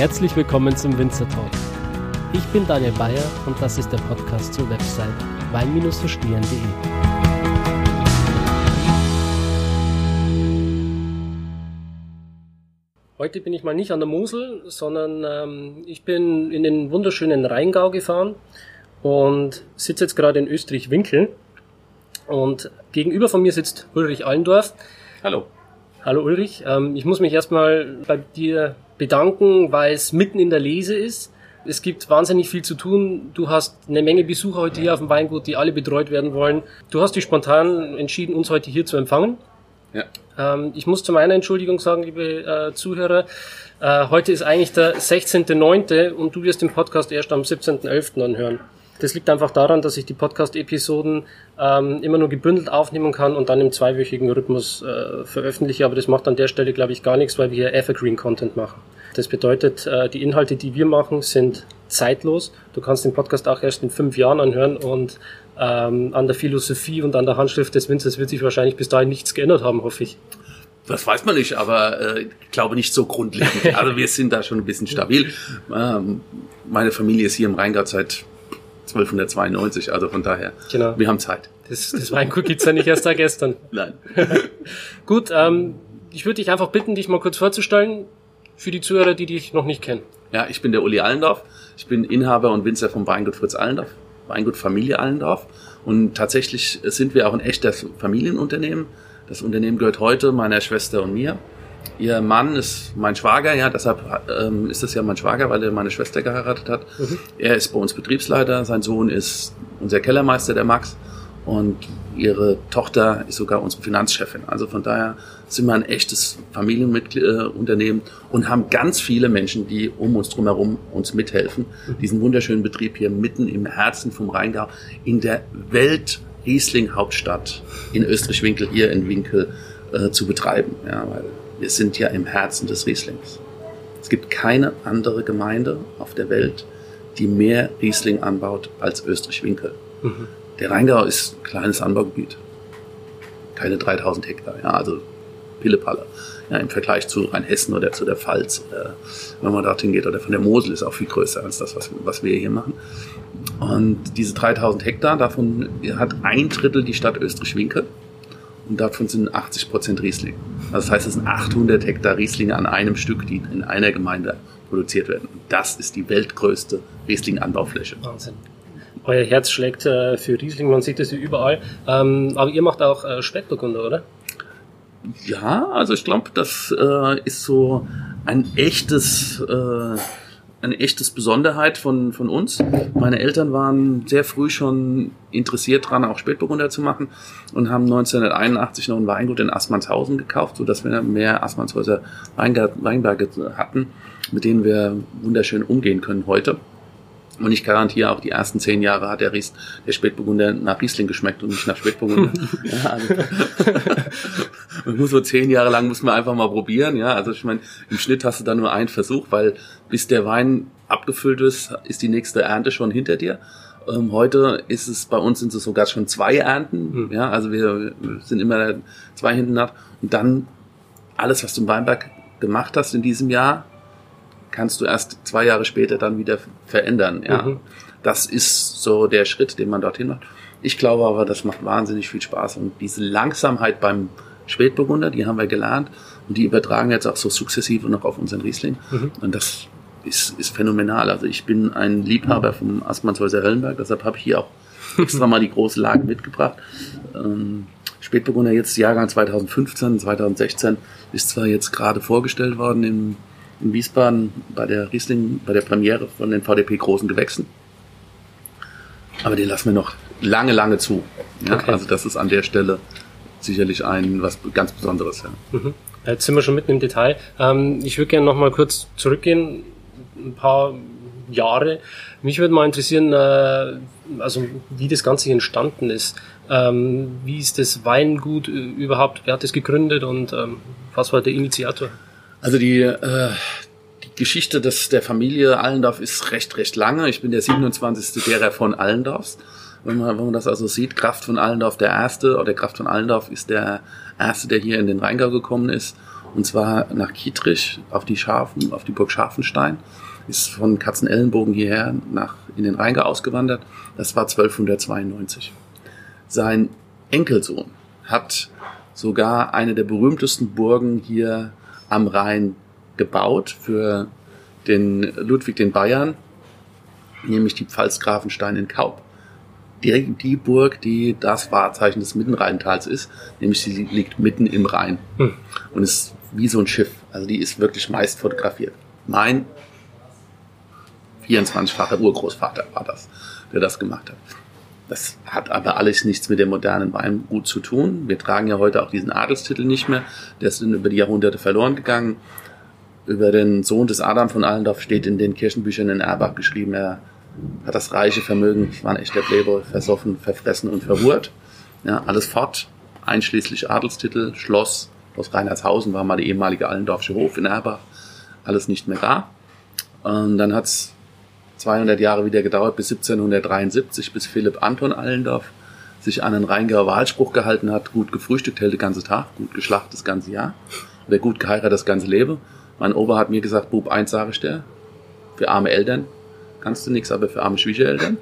Herzlich willkommen zum Winzer Talk. Ich bin Daniel Bayer und das ist der Podcast zur Website wein-verstehen.de. Heute bin ich mal nicht an der Mosel, sondern ähm, ich bin in den wunderschönen Rheingau gefahren und sitze jetzt gerade in Österreich-Winkel. Und gegenüber von mir sitzt Ulrich Allendorf. Hallo. Hallo Ulrich. Ähm, ich muss mich erstmal bei dir bedanken, weil es mitten in der Lese ist. Es gibt wahnsinnig viel zu tun. Du hast eine Menge Besucher heute hier auf dem Weingut, die alle betreut werden wollen. Du hast dich spontan entschieden, uns heute hier zu empfangen. Ja. Ähm, ich muss zu meiner Entschuldigung sagen, liebe äh, Zuhörer, äh, heute ist eigentlich der 16.09. und du wirst den Podcast erst am 17.11. anhören. Das liegt einfach daran, dass ich die Podcast-Episoden ähm, immer nur gebündelt aufnehmen kann und dann im zweiwöchigen Rhythmus äh, veröffentliche. Aber das macht an der Stelle, glaube ich, gar nichts, weil wir hier Evergreen-Content machen. Das bedeutet, äh, die Inhalte, die wir machen, sind zeitlos. Du kannst den Podcast auch erst in fünf Jahren anhören und ähm, an der Philosophie und an der Handschrift des Winzers wird sich wahrscheinlich bis dahin nichts geändert haben, hoffe ich. Das weiß man nicht, aber äh, ich glaube nicht so grundlegend. Also wir sind da schon ein bisschen stabil. Ähm, meine Familie ist hier im Rheingau seit 1292, also von daher, genau. wir haben Zeit. Das, das Weingut gibt's ja nicht erst da gestern. Nein. Gut, ähm, ich würde dich einfach bitten, dich mal kurz vorzustellen für die Zuhörer, die dich noch nicht kennen. Ja, ich bin der Uli Allendorf. Ich bin Inhaber und Winzer vom Weingut Fritz Allendorf, Weingut Familie Allendorf. Und tatsächlich sind wir auch ein echtes Familienunternehmen. Das Unternehmen gehört heute meiner Schwester und mir. Ihr Mann ist mein Schwager, ja, deshalb ähm, ist das ja mein Schwager, weil er meine Schwester geheiratet hat. Mhm. Er ist bei uns Betriebsleiter, sein Sohn ist unser Kellermeister, der Max, und ihre Tochter ist sogar unsere Finanzchefin. Also von daher sind wir ein echtes Familienunternehmen und haben ganz viele Menschen, die um uns drumherum uns mithelfen, mhm. diesen wunderschönen Betrieb hier mitten im Herzen vom Rheingau in der Welt Riesling Hauptstadt in Österreich-Winkel hier in Winkel äh, zu betreiben. Ja, weil wir sind ja im Herzen des Rieslings. Es gibt keine andere Gemeinde auf der Welt, die mehr Riesling anbaut als Österreich-Winkel. Mhm. Der Rheingau ist ein kleines Anbaugebiet. Keine 3000 Hektar, ja, also Pillepalle. Ja, Im Vergleich zu Rheinhessen oder zu der Pfalz, äh, wenn man dorthin geht, oder von der Mosel ist auch viel größer als das, was, was wir hier machen. Und diese 3000 Hektar, davon hat ein Drittel die Stadt Österreich-Winkel und davon sind 80 Prozent Riesling. Also das heißt, es sind 800 Hektar Rieslinge an einem Stück, die in einer Gemeinde produziert werden. Und das ist die weltgrößte Riesling-Anbaufläche. Wahnsinn. Euer Herz schlägt äh, für Riesling, man sieht das überall. Ähm, aber ihr macht auch äh, Spätburgunder, oder? Ja, also ich glaube, das äh, ist so ein echtes äh, eine echtes Besonderheit von, von uns. Meine Eltern waren sehr früh schon interessiert dran, auch Spätburgunder zu machen und haben 1981 noch ein Weingut in Assmannshausen gekauft, so dass wir mehr Assmannshäuser Weinberge hatten, mit denen wir wunderschön umgehen können heute. Und ich garantiere auch, die ersten zehn Jahre hat der, Ries, der Spätburgunder nach Riesling geschmeckt und nicht nach Spätburgunder. ja, also, man muss so zehn Jahre lang muss man einfach mal probieren. Ja, also ich meine, im Schnitt hast du da nur einen Versuch, weil bis der Wein abgefüllt ist, ist die nächste Ernte schon hinter dir. Ähm, heute ist es bei uns sind es sogar schon zwei Ernten. Mhm. Ja, also wir sind immer zwei hinten nach. Und dann alles, was du im Weinberg gemacht hast in diesem Jahr, kannst du erst zwei Jahre später dann wieder verändern. Ja, mhm. das ist so der Schritt, den man dorthin macht. Ich glaube aber, das macht wahnsinnig viel Spaß und diese Langsamkeit beim Spätburgunder, die haben wir gelernt und die übertragen jetzt auch so sukzessive noch auf unseren Riesling. Mhm. Und das ist, ist phänomenal. Also ich bin ein Liebhaber vom Assmannshäuser Höllenberg, deshalb habe ich hier auch extra mal die große Lage mitgebracht. Ähm, Spätburgunder jetzt Jahrgang 2015, 2016 ist zwar jetzt gerade vorgestellt worden im in Wiesbaden bei der Riesling, bei der Premiere von den VDP großen Gewächsen. Aber den lassen wir noch lange, lange zu. Ja? Okay. Also das ist an der Stelle sicherlich ein was ganz Besonderes. Ja. Mhm. Jetzt sind wir schon mitten im Detail. Ähm, ich würde gerne noch mal kurz zurückgehen, ein paar Jahre. Mich würde mal interessieren, äh, also wie das Ganze entstanden ist. Ähm, wie ist das Weingut überhaupt? Wer hat es gegründet und ähm, was war der Initiator? Also die, äh, die Geschichte des, der Familie Allendorf ist recht, recht lange. Ich bin der 27. derer von Allendorfs. Wenn man, wenn man das also sieht, Kraft von Allendorf der Erste, oder Kraft von Allendorf ist der Erste, der hier in den Rheingau gekommen ist. Und zwar nach Kietrich auf die Schafen, auf die Burg Scharfenstein. Ist von Katzenellenbogen hierher nach in den Rheingau ausgewandert. Das war 1292. Sein Enkelsohn hat sogar eine der berühmtesten Burgen hier am Rhein gebaut für den Ludwig den Bayern, nämlich die Pfalzgrafenstein in Kaub. Die, die Burg, die das Wahrzeichen des Mittenrheintals ist, nämlich sie liegt mitten im Rhein hm. und ist wie so ein Schiff. Also die ist wirklich meist fotografiert. Mein 24-facher Urgroßvater war das, der das gemacht hat. Das hat aber alles nichts mit dem modernen Weingut zu tun. Wir tragen ja heute auch diesen Adelstitel nicht mehr. Der ist über die Jahrhunderte verloren gegangen. Über den Sohn des Adam von Allendorf steht in den Kirchenbüchern in Erbach geschrieben, er hat das reiche Vermögen, war ein echter Playboy, versoffen, verfressen und verhurt. Ja, alles fort, einschließlich Adelstitel, Schloss, Schloss Reinhardshausen war mal der ehemalige Allendorfsche Hof in Erbach, alles nicht mehr da. Und dann hat's 200 Jahre wieder gedauert, bis 1773, bis Philipp Anton Allendorf sich an einen Rheingauer Wahlspruch gehalten hat, gut gefrühstückt hält den ganzen Tag, gut geschlacht das ganze Jahr, wer gut geheiratet das ganze Leben. Mein Opa hat mir gesagt, Bub, eins sage ich dir, für arme Eltern kannst du nichts, aber für arme Schwiegereltern.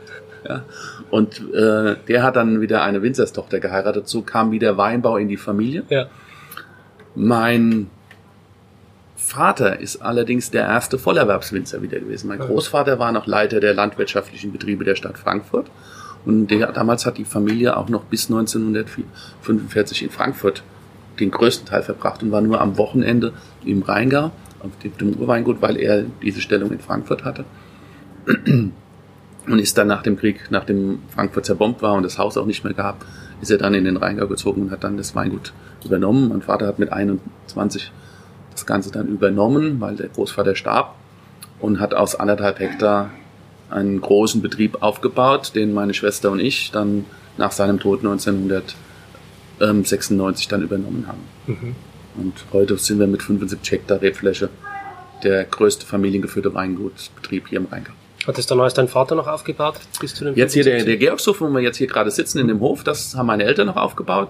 Ja. Und äh, der hat dann wieder eine Winzerstochter geheiratet, so kam wieder Weinbau in die Familie. Ja. Mein Vater ist allerdings der erste Vollerwerbswinzer wieder gewesen. Mein Großvater war noch Leiter der landwirtschaftlichen Betriebe der Stadt Frankfurt. Und der, damals hat die Familie auch noch bis 1945 in Frankfurt den größten Teil verbracht und war nur am Wochenende im Rheingau, auf dem Urweingut, weil er diese Stellung in Frankfurt hatte. Und ist dann nach dem Krieg, nachdem Frankfurt zerbombt war und das Haus auch nicht mehr gab, ist er dann in den Rheingau gezogen und hat dann das Weingut übernommen. Mein Vater hat mit 21 das Ganze dann übernommen, weil der Großvater starb und hat aus anderthalb Hektar einen großen Betrieb aufgebaut, den meine Schwester und ich dann nach seinem Tod 1996 dann übernommen haben. Mhm. Und heute sind wir mit 75 Hektar Rebfläche der größte familiengeführte Weingutbetrieb hier im Rheingau. Hat das dann alles dein Vater noch aufgebaut? Bis zu dem jetzt hier der, der Georgshof, wo wir jetzt hier gerade sitzen in dem Hof, das haben meine Eltern noch aufgebaut.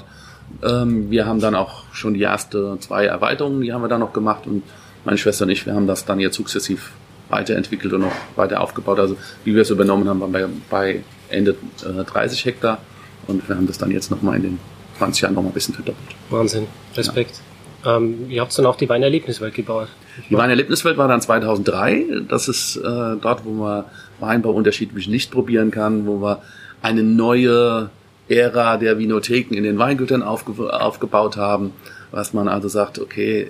Ähm, wir haben dann auch schon die erste zwei Erweiterungen, die haben wir dann noch gemacht und meine Schwester und ich, wir haben das dann jetzt sukzessiv weiterentwickelt und noch weiter aufgebaut. Also wie wir es übernommen haben, waren wir bei Ende äh, 30 Hektar und wir haben das dann jetzt nochmal in den 20 Jahren nochmal ein bisschen verdoppelt. Wahnsinn, Respekt. Ja. Ähm, ihr habt dann auch die Weinerlebniswelt gebaut. Die Weinerlebniswelt war dann 2003. Das ist äh, dort, wo man Weinbau unterschiedlich nicht probieren kann, wo wir eine neue Ära der Vinotheken in den Weingütern aufge aufgebaut haben, was man also sagt, okay,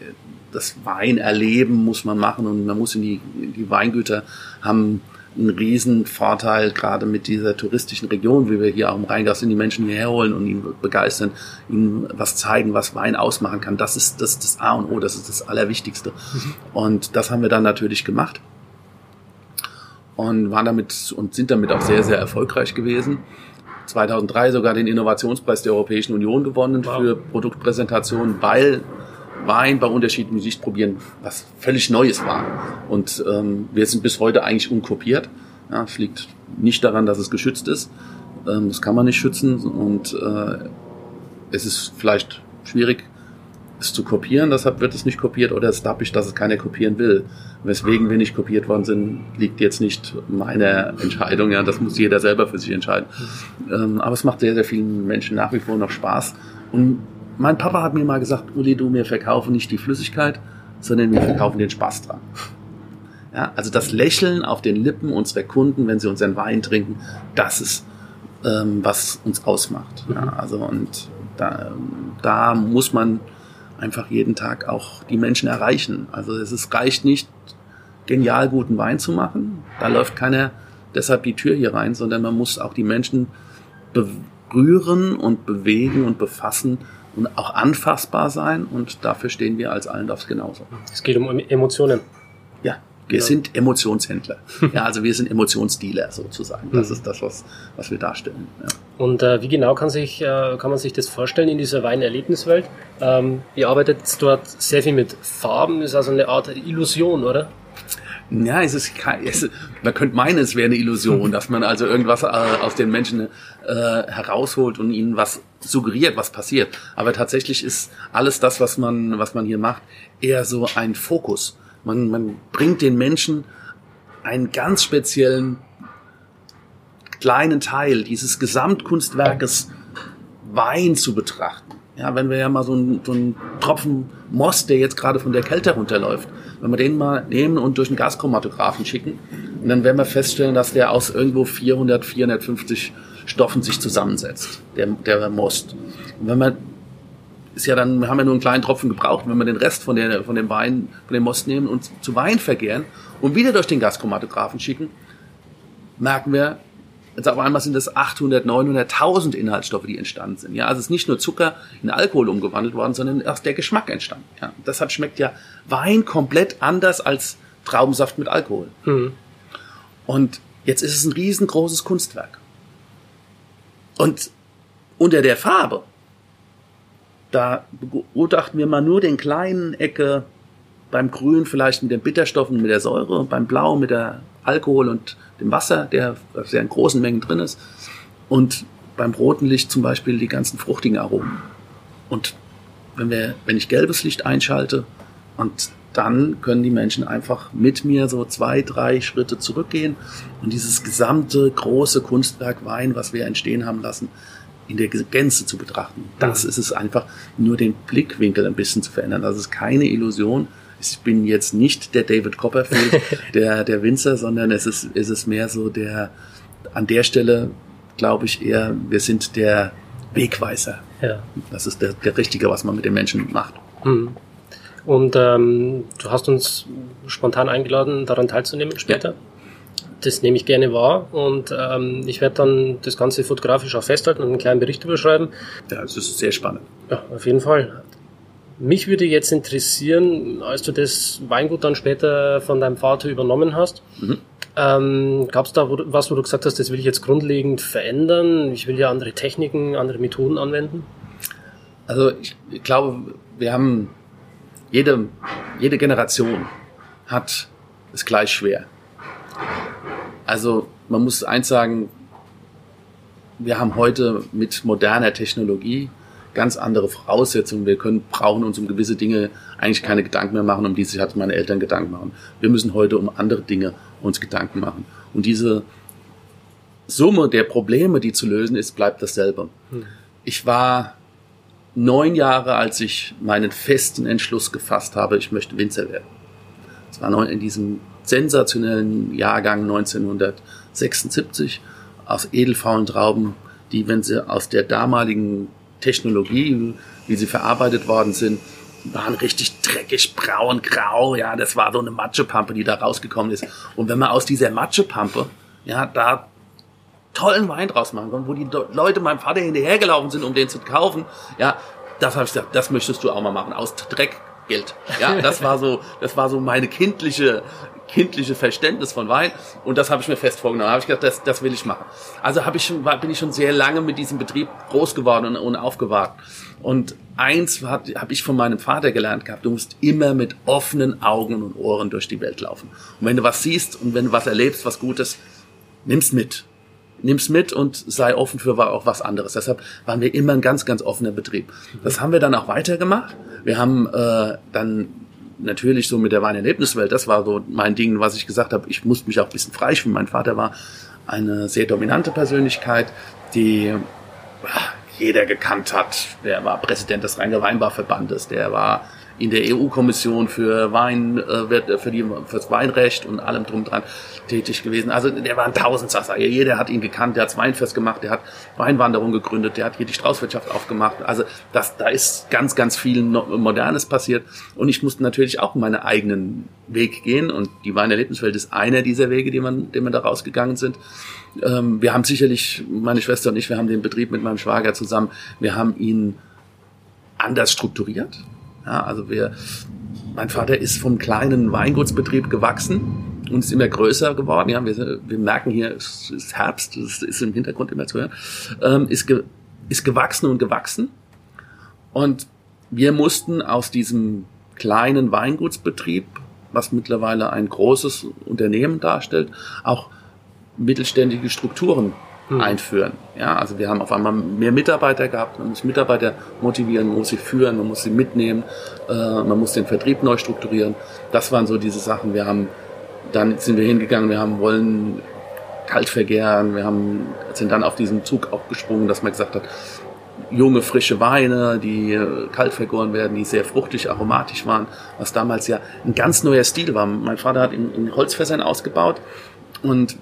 das Weinerleben muss man machen und man muss in die, die Weingüter haben einen riesen Vorteil, gerade mit dieser touristischen Region, wie wir hier auch im Rheingau sind, die Menschen hierher holen und ihn begeistern, ihnen was zeigen, was Wein ausmachen kann. Das ist das, das A und O, das ist das Allerwichtigste. Mhm. Und das haben wir dann natürlich gemacht und waren damit und sind damit auch sehr, sehr erfolgreich gewesen. 2003 sogar den Innovationspreis der Europäischen Union gewonnen wow. für Produktpräsentationen, weil Wein bei unterschiedlichen Sichtprobieren was völlig Neues war. Und ähm, wir sind bis heute eigentlich unkopiert. Ja, es liegt nicht daran, dass es geschützt ist. Ähm, das kann man nicht schützen und äh, es ist vielleicht schwierig, es zu kopieren, deshalb wird es nicht kopiert oder es ich, dass es keiner kopieren will. Weswegen wir nicht kopiert worden sind, liegt jetzt nicht meine Entscheidung, ja, das muss jeder selber für sich entscheiden. Ähm, aber es macht sehr, sehr vielen Menschen nach wie vor noch Spaß. Und mein Papa hat mir mal gesagt, Uli, du, wir verkaufen nicht die Flüssigkeit, sondern wir verkaufen den Spaß dran. Ja, also das Lächeln auf den Lippen unserer Kunden, wenn sie unseren Wein trinken, das ist, ähm, was uns ausmacht. Ja, also und da, da muss man einfach jeden Tag auch die Menschen erreichen. Also es ist, reicht nicht, genial guten Wein zu machen. Da läuft keiner deshalb die Tür hier rein, sondern man muss auch die Menschen berühren und bewegen und befassen und auch anfassbar sein. Und dafür stehen wir als Allendorfs genauso. Es geht um Emotionen. Ja, wir ja. sind Emotionshändler. ja, also wir sind Emotionsdealer sozusagen. Das mhm. ist das, was, was wir darstellen. Ja. Und äh, wie genau kann, sich, äh, kann man sich das vorstellen in dieser Weinerlebniswelt? Ähm, ihr arbeitet dort sehr viel mit Farben, ist also eine Art Illusion, oder? Ja, es ist, kein, es, man könnte meinen, es wäre eine Illusion, dass man also irgendwas äh, aus den Menschen äh, herausholt und ihnen was suggeriert, was passiert. Aber tatsächlich ist alles das, was man, was man hier macht, eher so ein Fokus. Man, man bringt den Menschen einen ganz speziellen kleinen Teil dieses Gesamtkunstwerkes Wein zu betrachten. Ja, wenn wir ja mal so einen, so einen Tropfen Most, der jetzt gerade von der Kälte runterläuft, wenn wir den mal nehmen und durch einen Gaschromatographen schicken, und dann werden wir feststellen, dass der aus irgendwo 400, 450 Stoffen sich zusammensetzt, der, der Most. Und wenn man ist ja dann, wir haben ja nur einen kleinen Tropfen gebraucht, wenn wir den Rest von, der, von dem Wein, von dem Most nehmen und zu Wein vergären und wieder durch den Gaschromatographen schicken, merken wir, Jetzt auf einmal sind es 800, 900, 1000 Inhaltsstoffe, die entstanden sind. Ja, also es ist nicht nur Zucker in Alkohol umgewandelt worden, sondern erst der Geschmack entstanden. Ja, deshalb schmeckt ja Wein komplett anders als Traubensaft mit Alkohol. Mhm. Und jetzt ist es ein riesengroßes Kunstwerk. Und unter der Farbe, da begutachten wir mal nur den kleinen Ecke beim Grün vielleicht mit den Bitterstoffen, mit der Säure, beim Blau mit der Alkohol und dem Wasser, der sehr in großen Mengen drin ist. Und beim roten Licht zum Beispiel die ganzen fruchtigen Aromen. Und wenn, wir, wenn ich gelbes Licht einschalte und dann können die Menschen einfach mit mir so zwei, drei Schritte zurückgehen und dieses gesamte große Kunstwerk Wein, was wir entstehen haben lassen, in der Gänze zu betrachten. Das ist es einfach, nur den Blickwinkel ein bisschen zu verändern. Das ist keine Illusion, ich bin jetzt nicht der David Copperfield, der, der Winzer, sondern es ist, es ist mehr so der, an der Stelle glaube ich eher, wir sind der Wegweiser. Ja. Das ist der, der Richtige, was man mit den Menschen macht. Mhm. Und ähm, du hast uns spontan eingeladen, daran teilzunehmen später. Ja. Das nehme ich gerne wahr und ähm, ich werde dann das Ganze fotografisch auch festhalten und einen kleinen Bericht überschreiben. Ja, es ist sehr spannend. Ja, auf jeden Fall. Mich würde jetzt interessieren, als du das Weingut dann später von deinem Vater übernommen hast, mhm. ähm, gab es da was, wo du gesagt hast, das will ich jetzt grundlegend verändern? Ich will ja andere Techniken, andere Methoden anwenden? Also ich, ich glaube, wir haben jede, jede Generation hat es gleich schwer. Also man muss eins sagen, wir haben heute mit moderner Technologie ganz andere Voraussetzungen. Wir können, brauchen uns um gewisse Dinge eigentlich keine Gedanken mehr machen, um die sich hat meine Eltern Gedanken machen. Wir müssen heute um andere Dinge uns Gedanken machen. Und diese Summe der Probleme, die zu lösen ist, bleibt dasselbe. Hm. Ich war neun Jahre, als ich meinen festen Entschluss gefasst habe, ich möchte Winzer werden. Es war in diesem sensationellen Jahrgang 1976 aus edelfaulen Trauben, die, wenn sie aus der damaligen Technologie, wie sie verarbeitet worden sind, waren richtig dreckig, braun, grau. Ja, das war so eine Matschepampe, die da rausgekommen ist. Und wenn man aus dieser Matschepampe, ja, da tollen Wein draus machen kann, wo die Leute meinem Vater hinterhergelaufen sind, um den zu kaufen, ja, das habe ich gesagt, das möchtest du auch mal machen. Aus Dreck Geld. Ja, das war so, das war so meine kindliche kindliche Verständnis von Wein und das habe ich mir fest vorgenommen. Da habe ich gedacht, das, das will ich machen. Also habe ich schon, bin ich schon sehr lange mit diesem Betrieb groß geworden und, und aufgewahrt. Und eins habe ich von meinem Vater gelernt gehabt, du musst immer mit offenen Augen und Ohren durch die Welt laufen. Und wenn du was siehst und wenn du was erlebst, was Gutes, nimm's mit. Nimm's mit und sei offen für auch was anderes. Deshalb waren wir immer ein ganz, ganz offener Betrieb. Das haben wir dann auch weitergemacht. Wir haben äh, dann natürlich so mit der Weinerlebniswelt, das war so mein Ding, was ich gesagt habe, ich musste mich auch ein bisschen freischwimmen. Mein Vater war eine sehr dominante Persönlichkeit, die ah, jeder gekannt hat. Der war Präsident des Rhein-Weinbar-Verbandes, der war in der EU-Kommission für Wein, äh, für die, fürs Weinrecht und allem drum dran tätig gewesen. Also der war ein Tausendsasser. Jeder hat ihn gekannt, der hat Weinfest gemacht, der hat Weinwanderung gegründet, der hat hier die Straußwirtschaft aufgemacht. Also das, da ist ganz, ganz viel Modernes passiert. Und ich musste natürlich auch meinen eigenen Weg gehen. Und die Weinerlebniswelt ist einer dieser Wege, die man, den wir da rausgegangen sind. Ähm, wir haben sicherlich, meine Schwester und ich, wir haben den Betrieb mit meinem Schwager zusammen, wir haben ihn anders strukturiert. Ja, also wir, mein Vater ist vom kleinen Weingutsbetrieb gewachsen und ist immer größer geworden. Ja, wir, wir merken hier, es ist Herbst, das ist im Hintergrund immer zu hören, ähm, ist, ge, ist gewachsen und gewachsen. Und wir mussten aus diesem kleinen Weingutsbetrieb was mittlerweile ein großes Unternehmen darstellt, auch mittelständige Strukturen hm. einführen. Ja, also wir haben auf einmal mehr Mitarbeiter gehabt, man muss Mitarbeiter motivieren, man muss sie führen, man muss sie mitnehmen, äh, man muss den Vertrieb neu strukturieren. Das waren so diese Sachen. Wir haben, dann sind wir hingegangen, wir haben wollen kalt vergären, wir haben, sind dann auf diesen Zug auch gesprungen, dass man gesagt hat, junge, frische Weine, die äh, kalt vergoren werden, die sehr fruchtig, aromatisch waren, was damals ja ein ganz neuer Stil war. Mein Vater hat in, in Holzfässern ausgebaut und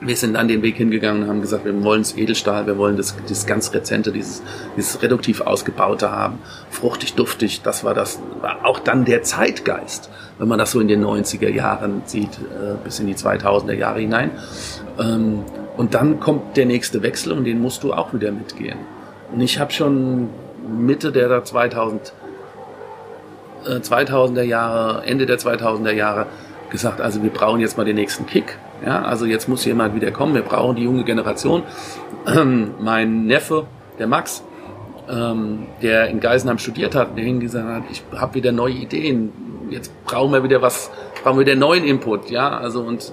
wir sind dann den Weg hingegangen und haben gesagt, wir wollen das Edelstahl, wir wollen das, das ganz Rezente, dieses, dieses reduktiv ausgebaute haben, fruchtig, duftig, das war das, war auch dann der Zeitgeist, wenn man das so in den 90er Jahren sieht, äh, bis in die 2000er Jahre hinein. Ähm, und dann kommt der nächste Wechsel und den musst du auch wieder mitgehen. Und ich habe schon Mitte der 2000, äh, 2000er Jahre, Ende der 2000er Jahre gesagt, also wir brauchen jetzt mal den nächsten Kick. Ja, also jetzt muss jemand wieder kommen. Wir brauchen die junge Generation. Ähm, mein Neffe, der Max, ähm, der in Geisenheim studiert hat, der gesagt hat, ich habe wieder neue Ideen. Jetzt brauchen wir wieder was, brauchen wir wieder neuen Input. Ja, also und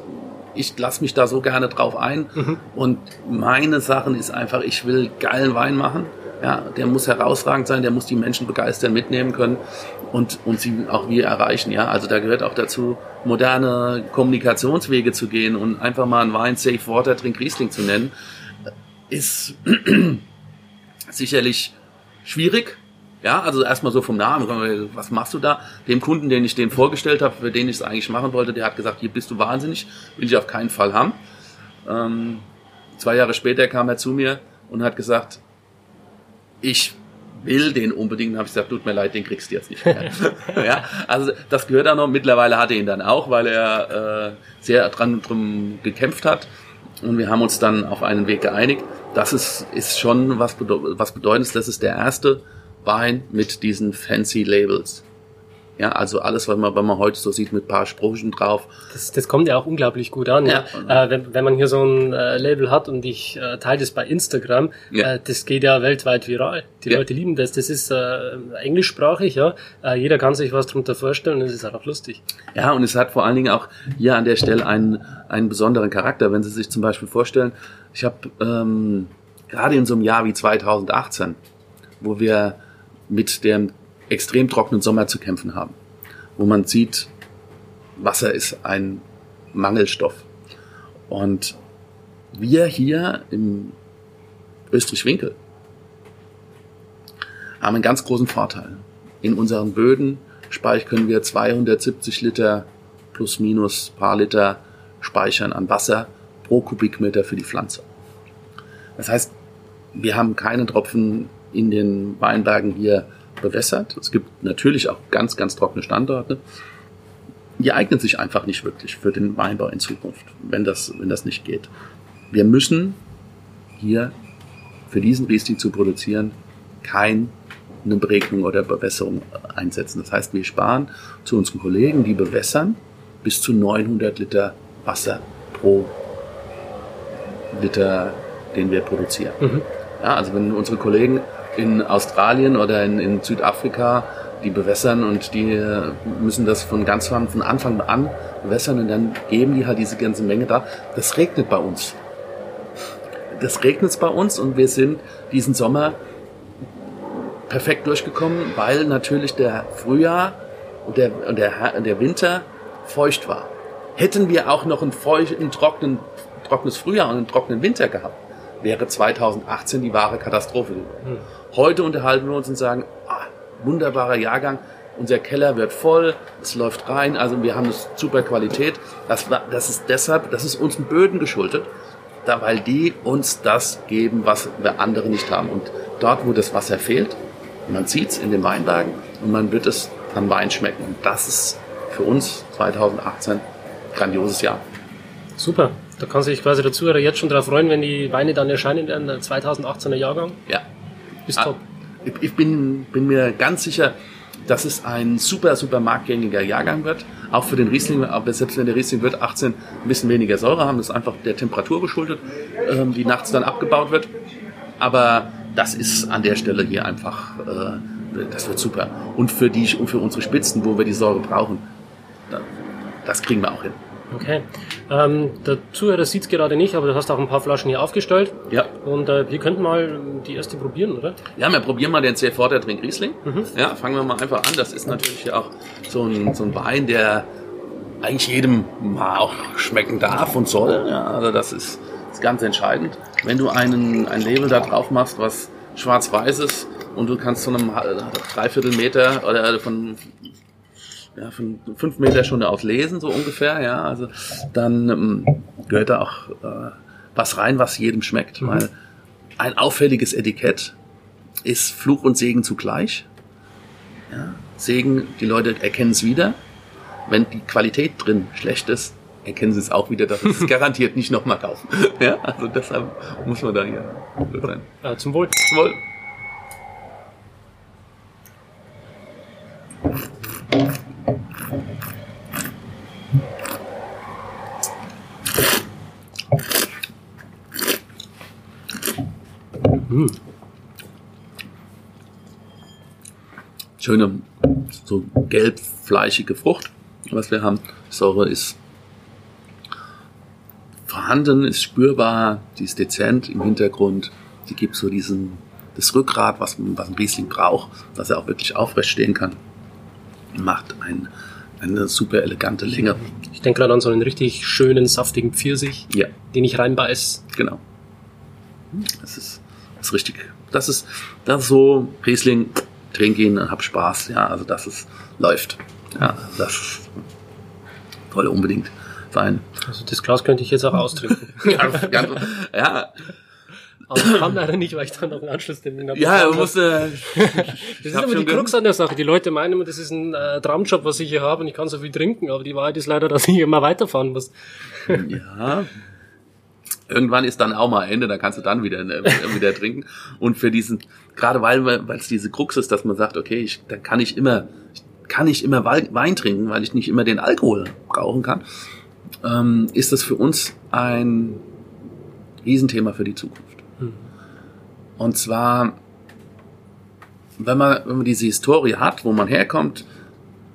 ich lasse mich da so gerne drauf ein. Mhm. Und meine Sachen ist einfach, ich will geilen Wein machen. Ja, der muss herausragend sein, der muss die Menschen begeistern, mitnehmen können und, und sie auch wir erreichen. Ja, also da gehört auch dazu, moderne Kommunikationswege zu gehen und einfach mal einen Wein Safe Water Trink Riesling zu nennen, ist sicherlich schwierig. Ja, also erstmal so vom Namen, was machst du da? Dem Kunden, den ich den vorgestellt habe, für den ich es eigentlich machen wollte, der hat gesagt, hier bist du wahnsinnig, will ich auf keinen Fall haben. Ähm, zwei Jahre später kam er zu mir und hat gesagt, ich will den unbedingt, habe ich gesagt, tut mir leid, den kriegst du jetzt nicht mehr. ja, also das gehört auch noch. Mittlerweile hat er ihn dann auch, weil er äh, sehr dran drum gekämpft hat. Und wir haben uns dann auf einen Weg geeinigt. Das ist, ist schon was, was Bedeutendes. Das ist der erste Wein mit diesen fancy Labels. Ja, also alles, was man, was man heute so sieht mit paar Sprüchen drauf. Das, das kommt ja auch unglaublich gut an. Ja. ja. Äh, wenn, wenn man hier so ein äh, Label hat und ich äh, teile das bei Instagram, ja. äh, das geht ja weltweit viral. Die ja. Leute lieben das. Das ist äh, englischsprachig, ja. Äh, jeder kann sich was darunter vorstellen und es ist halt auch lustig. Ja, und es hat vor allen Dingen auch hier an der Stelle einen, einen besonderen Charakter. Wenn Sie sich zum Beispiel vorstellen, ich habe ähm, gerade in so einem Jahr wie 2018, wo wir mit dem extrem trockenen Sommer zu kämpfen haben, wo man sieht, Wasser ist ein Mangelstoff. Und wir hier im Österreich-Winkel haben einen ganz großen Vorteil. In unseren Böden können wir 270 Liter plus minus paar Liter speichern an Wasser pro Kubikmeter für die Pflanze. Das heißt, wir haben keinen Tropfen in den Weinbergen hier bewässert. Es gibt natürlich auch ganz, ganz trockene Standorte. Die eignen sich einfach nicht wirklich für den Weinbau in Zukunft, wenn das, wenn das nicht geht. Wir müssen hier für diesen Riesling zu produzieren keine Beregnung oder Bewässerung einsetzen. Das heißt, wir sparen zu unseren Kollegen, die bewässern, bis zu 900 Liter Wasser pro Liter, den wir produzieren. Mhm. Ja, also wenn unsere Kollegen in Australien oder in, in Südafrika, die bewässern und die müssen das von ganz von Anfang an bewässern und dann geben die halt diese ganze Menge da. Das regnet bei uns. Das regnet bei uns und wir sind diesen Sommer perfekt durchgekommen, weil natürlich der Frühjahr und der, und der, der Winter feucht war. Hätten wir auch noch ein feucht, ein trockenen, trockenes Frühjahr und einen trockenen Winter gehabt, wäre 2018 die wahre Katastrophe. Hm. Heute unterhalten wir uns und sagen, ah, wunderbarer Jahrgang, unser Keller wird voll, es läuft rein, also wir haben eine super Qualität. Das, das ist deshalb, das ist uns ein Böden geschuldet, da, weil die uns das geben, was wir andere nicht haben. Und dort, wo das Wasser fehlt, man sieht es in den Weinbergen und man wird es am Wein schmecken. Und das ist für uns 2018 ein grandioses Jahr. Super. Da kann sich quasi dazu jetzt schon darauf freuen, wenn die Weine dann erscheinen werden, der 2018er Jahrgang. Ja, ist ah, top. Ich bin, bin mir ganz sicher, dass es ein super, super marktgängiger Jahrgang wird. Auch für den Riesling, aber selbst wenn der Riesling wird 18 ein bisschen weniger Säure haben, das ist einfach der Temperatur geschuldet, ähm, die nachts dann abgebaut wird. Aber das ist an der Stelle hier einfach, äh, das wird super. Und für die, und für unsere Spitzen, wo wir die Säure brauchen, das kriegen wir auch hin. Okay. Ähm, der Zuhörer sieht es gerade nicht, aber du hast auch ein paar Flaschen hier aufgestellt. Ja. Und äh, wir könnten mal die erste probieren, oder? Ja, wir probieren mal den C-Forter Trink Riesling. Ja, fangen wir mal einfach an. Das ist natürlich auch so ein, so ein Wein, der eigentlich jedem mal auch schmecken darf und soll. Ja, also das ist, ist ganz entscheidend. Wenn du einen, ein Label da drauf machst, was schwarz-weiß ist und du kannst zu einem Dreiviertel Meter oder von ja, von fünf Meter schon aus lesen, so ungefähr, ja, also dann ähm, gehört da auch äh, was rein, was jedem schmeckt, weil ein auffälliges Etikett ist Fluch und Segen zugleich. Ja, Segen, die Leute erkennen es wieder. Wenn die Qualität drin schlecht ist, erkennen sie es auch wieder, dass sie es garantiert nicht nochmal kaufen. Ja, also deshalb muss man da hier sein. Äh, zum Wohl. Zum Wohl. Schöne, so gelb-fleischige Frucht, was wir haben. Säure ist vorhanden, ist spürbar, die ist dezent im Hintergrund. Sie gibt so diesen, das Rückgrat, was, was ein Riesling braucht, dass er auch wirklich aufrecht stehen kann. Macht ein, eine super elegante Länge. Ich denke gerade an so einen richtig schönen, saftigen Pfirsich, Ja, den ich reinbeiß. genau. Das ist, das ist richtig. Das ist, das ist so, Riesling, trink ihn und hab Spaß. Ja, also das ist, läuft. Ja, das soll unbedingt sein. Also das Glas könnte ich jetzt auch austrinken. Ja, ganz, ja, Aber ich kann leider nicht, weil ich dann noch einen Anschlusstermin habe. ja, du musst, äh, Das ist aber die Krux an der Sache. Die Leute meinen immer, das ist ein äh, Traumjob, was ich hier habe und ich kann so viel trinken, aber die Wahrheit ist leider, dass ich immer weiterfahren muss. Ja. Irgendwann ist dann auch mal Ende, da kannst du dann wieder, äh, wieder trinken. Und für diesen, gerade weil weil es diese Krux ist, dass man sagt, okay, ich, dann kann ich immer, kann ich immer Wein trinken, weil ich nicht immer den Alkohol brauchen kann, ähm, ist das für uns ein Riesenthema für die Zukunft. Und zwar, wenn man, wenn man diese Historie hat, wo man herkommt,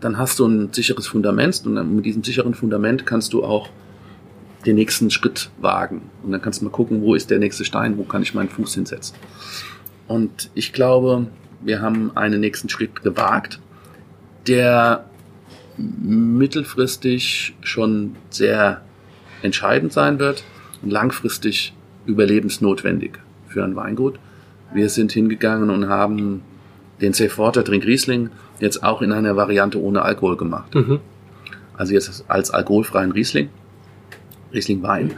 dann hast du ein sicheres Fundament und mit diesem sicheren Fundament kannst du auch den nächsten Schritt wagen. Und dann kannst du mal gucken, wo ist der nächste Stein, wo kann ich meinen Fuß hinsetzen. Und ich glaube, wir haben einen nächsten Schritt gewagt, der mittelfristig schon sehr entscheidend sein wird und langfristig überlebensnotwendig für ein Weingut. Wir sind hingegangen und haben den Seeforter Trink Riesling jetzt auch in einer Variante ohne Alkohol gemacht. Mhm. Also jetzt als alkoholfreien Riesling. Riesling Wein.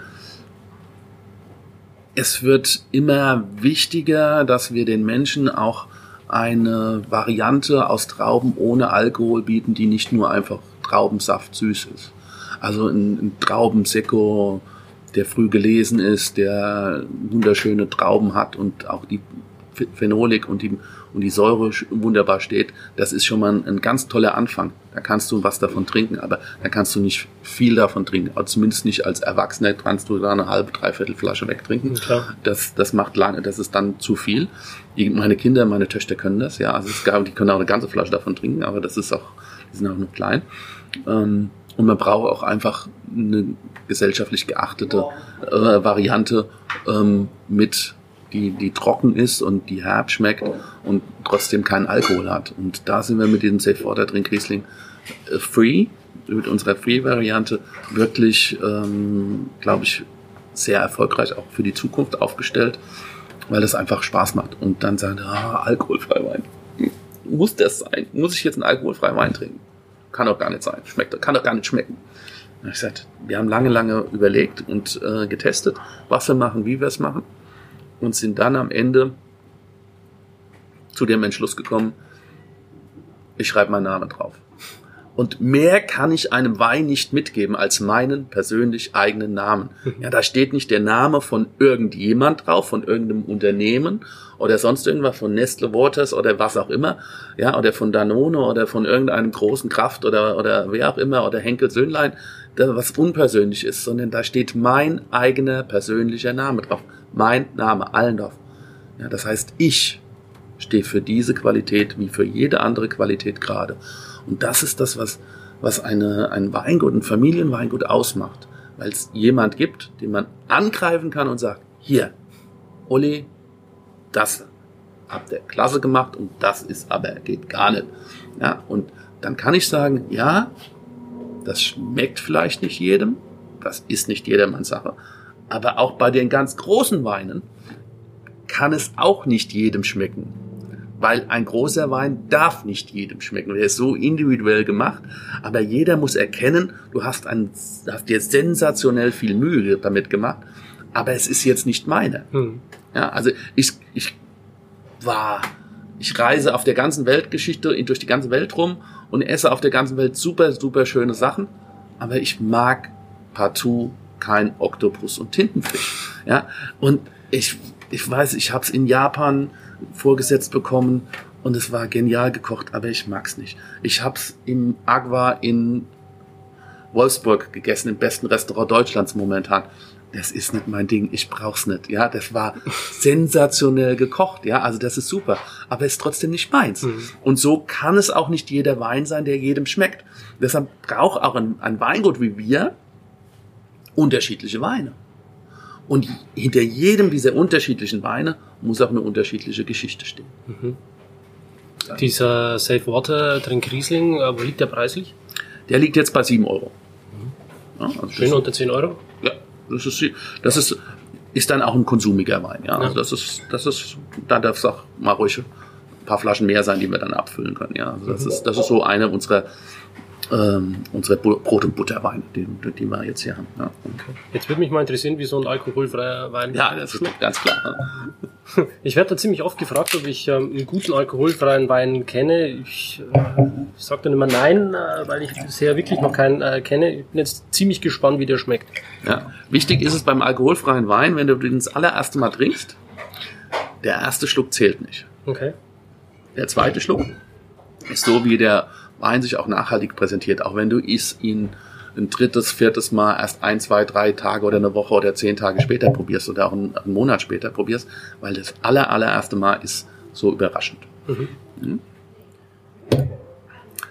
Es wird immer wichtiger, dass wir den Menschen auch eine Variante aus Trauben ohne Alkohol bieten, die nicht nur einfach Traubensaft süß ist. Also ein, ein Traubensekko, der früh gelesen ist, der wunderschöne Trauben hat und auch die Phenolik und die, und die Säure wunderbar steht, das ist schon mal ein, ein ganz toller Anfang. Da kannst du was davon trinken, aber da kannst du nicht viel davon trinken. Also zumindest nicht als Erwachsener kannst du da eine halbe, dreiviertel Flasche wegtrinken. Klar. Das, das macht lange, das ist dann zu viel. Die, meine Kinder, meine Töchter können das, ja. Also es gab, die können auch eine ganze Flasche davon trinken, aber das ist auch, die sind auch noch klein. Ähm, und man braucht auch einfach eine gesellschaftlich geachtete äh, Variante ähm, mit, die, die trocken ist und die herb schmeckt und trotzdem keinen Alkohol hat. Und da sind wir mit diesem Safe Water Drink Riesling äh, Free, mit unserer Free-Variante wirklich, ähm, glaube ich, sehr erfolgreich auch für die Zukunft aufgestellt, weil es einfach Spaß macht. Und dann sagen, ah, alkoholfrei Wein. Muss das sein? Muss ich jetzt einen alkoholfreien Wein trinken? Kann doch gar nicht sein. Schmeckt, kann doch gar nicht schmecken. Hab ich gesagt, wir haben lange, lange überlegt und äh, getestet, was wir machen, wie wir es machen und sind dann am Ende zu dem Entschluss gekommen, ich schreibe meinen Namen drauf. Und mehr kann ich einem Wein nicht mitgeben als meinen persönlich eigenen Namen. Ja, da steht nicht der Name von irgendjemand drauf, von irgendeinem Unternehmen oder sonst irgendwas, von Nestle Waters oder was auch immer, ja, oder von Danone oder von irgendeinem großen Kraft oder, oder wer auch immer oder Henkel Söhnlein, was unpersönlich ist, sondern da steht mein eigener persönlicher Name drauf. Mein Name, Allendorf. Ja, das heißt, ich stehe für diese Qualität wie für jede andere Qualität gerade. Und das ist das, was, was eine, ein Weingut, ein Familienweingut ausmacht. Weil es jemand gibt, den man angreifen kann und sagt, hier, Uli, das habt ihr klasse gemacht und das ist aber, geht gar nicht. Ja, und dann kann ich sagen, ja, das schmeckt vielleicht nicht jedem, das ist nicht jedermanns Sache, aber auch bei den ganz großen Weinen kann es auch nicht jedem schmecken. Weil ein großer Wein darf nicht jedem schmecken. Der ist so individuell gemacht. Aber jeder muss erkennen, du hast, ein, hast dir sensationell viel Mühe damit gemacht. Aber es ist jetzt nicht meine. Hm. Ja, also ich, ich war, ich reise auf der ganzen Weltgeschichte durch die ganze Welt rum und esse auf der ganzen Welt super, super schöne Sachen. Aber ich mag partout kein Oktopus und Tintenfisch. Ja, und ich, ich weiß, ich habe es in Japan vorgesetzt bekommen und es war genial gekocht, aber ich mag's nicht. Ich hab's im Agua in Wolfsburg gegessen, im besten Restaurant Deutschlands momentan. Das ist nicht mein Ding, ich brauch's nicht. Ja, das war sensationell gekocht, ja, also das ist super, aber ist trotzdem nicht meins. Mhm. Und so kann es auch nicht jeder Wein sein, der jedem schmeckt. Deshalb braucht auch ein, ein Weingut wie wir unterschiedliche Weine. Und hinter jedem dieser unterschiedlichen Weine muss auch eine unterschiedliche Geschichte stehen. Mhm. Dieser Safe Water Trink Riesling, äh, wo liegt der preislich? Der liegt jetzt bei 7 Euro. Mhm. Ja, also Schön unter 10 Euro? Ja, das ist, das ist, ist dann auch ein konsumiger Wein. Ja, also das ist, das ist, da darf es auch mal ruhig ein paar Flaschen mehr sein, die wir dann abfüllen können. Ja, also das mhm. ist, das ist so eine unserer ähm, unsere Brot- und Butterweine, die, die wir jetzt hier haben. Ja. Okay. Jetzt würde mich mal interessieren, wie so ein alkoholfreier Wein Ja, das schmeckt. ist ganz klar. Ich werde da ziemlich oft gefragt, ob ich ähm, einen guten alkoholfreien Wein kenne. Ich äh, sage dann immer nein, äh, weil ich bisher wirklich noch keinen äh, kenne. Ich bin jetzt ziemlich gespannt, wie der schmeckt. Ja. Wichtig ist es beim alkoholfreien Wein, wenn du den das allererste Mal trinkst, der erste Schluck zählt nicht. Okay. Der zweite Schluck ist so wie der Wein sich auch nachhaltig präsentiert, auch wenn du es ihn ein drittes, viertes Mal erst ein, zwei, drei Tage oder eine Woche oder zehn Tage später probierst oder auch einen, einen Monat später probierst, weil das aller, allererste Mal ist so überraschend. Mhm. Mhm.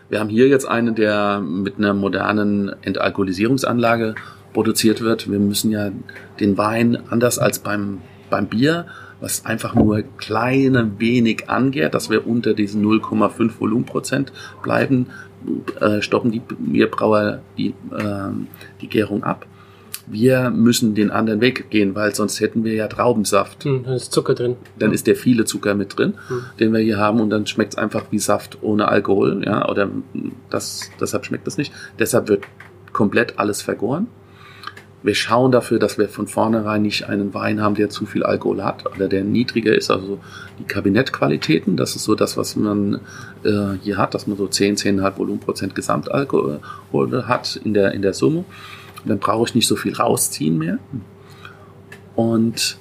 Wir haben hier jetzt einen, der mit einer modernen Entalkoholisierungsanlage produziert wird. Wir müssen ja den Wein anders als beim, beim Bier was einfach nur kleine wenig angärt, dass wir unter diesen 0,5 Volumenprozent bleiben, äh, stoppen die Bierbrauer die, äh, die Gärung ab. Wir müssen den anderen Weg gehen, weil sonst hätten wir ja Traubensaft. Hm, dann ist Zucker drin. Dann ist der viele Zucker mit drin, hm. den wir hier haben und dann schmeckt es einfach wie Saft ohne Alkohol, ja, oder das, deshalb schmeckt es nicht. Deshalb wird komplett alles vergoren wir schauen dafür, dass wir von vornherein nicht einen Wein haben, der zu viel Alkohol hat oder der niedriger ist. Also die Kabinettqualitäten, das ist so das, was man äh, hier hat, dass man so 10, 10,5 Volumenprozent Gesamtalkohol hat in der, in der Summe. Und dann brauche ich nicht so viel rausziehen mehr. Und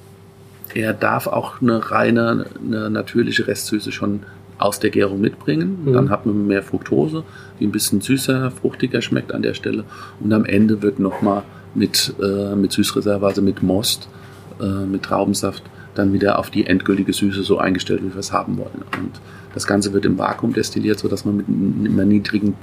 er darf auch eine reine, eine natürliche Restsüße schon aus der Gärung mitbringen. Mhm. Dann hat man mehr Fructose, die ein bisschen süßer, fruchtiger schmeckt an der Stelle. Und am Ende wird nochmal mit, äh, mit Süßreserve, also mit Most, äh, mit Traubensaft, dann wieder auf die endgültige Süße so eingestellt, wie wir es haben wollen. Und das Ganze wird im Vakuum destilliert, so dass man mit einer niedrigen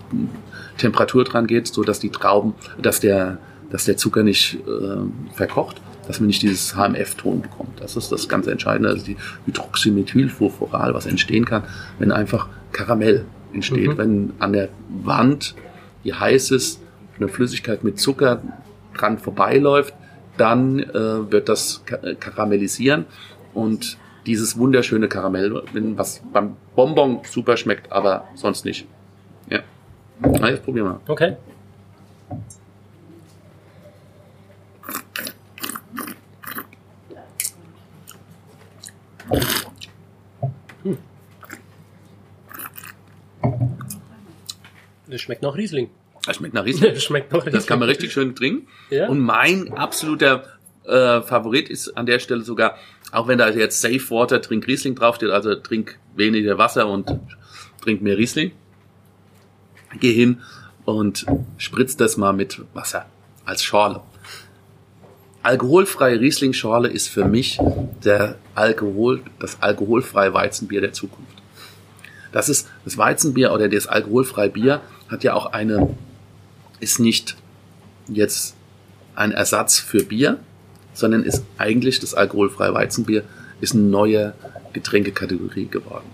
Temperatur dran geht, so dass die Trauben, dass der, dass der Zucker nicht äh, verkocht, dass man nicht dieses HMF-Ton bekommt. Das ist das ganz Entscheidende, also die Hydroxymethylfurfural, was entstehen kann, wenn einfach Karamell entsteht, mhm. wenn an der Wand, die heiß ist, eine Flüssigkeit mit Zucker dran vorbeiläuft, dann äh, wird das karamellisieren und dieses wunderschöne Karamell, was beim Bonbon super schmeckt, aber sonst nicht. Ja. Na, jetzt probieren wir. Okay. Hm. Das schmeckt nach Riesling. Das schmeckt nach Riesling. Das schmeckt nach Riesling. Das kann man richtig schön trinken. Ja. Und mein absoluter äh, Favorit ist an der Stelle sogar, auch wenn da jetzt Safe Water, trink Riesling draufsteht, also trink weniger Wasser und trink mehr Riesling. Geh hin und spritz das mal mit Wasser als Schorle. Alkoholfreie Riesling-Schorle ist für mich der Alkohol, das alkoholfreie Weizenbier der Zukunft. Das ist das Weizenbier oder das alkoholfreie Bier hat ja auch eine ist nicht jetzt ein Ersatz für Bier, sondern ist eigentlich das alkoholfreie Weizenbier ist eine neue Getränkekategorie geworden.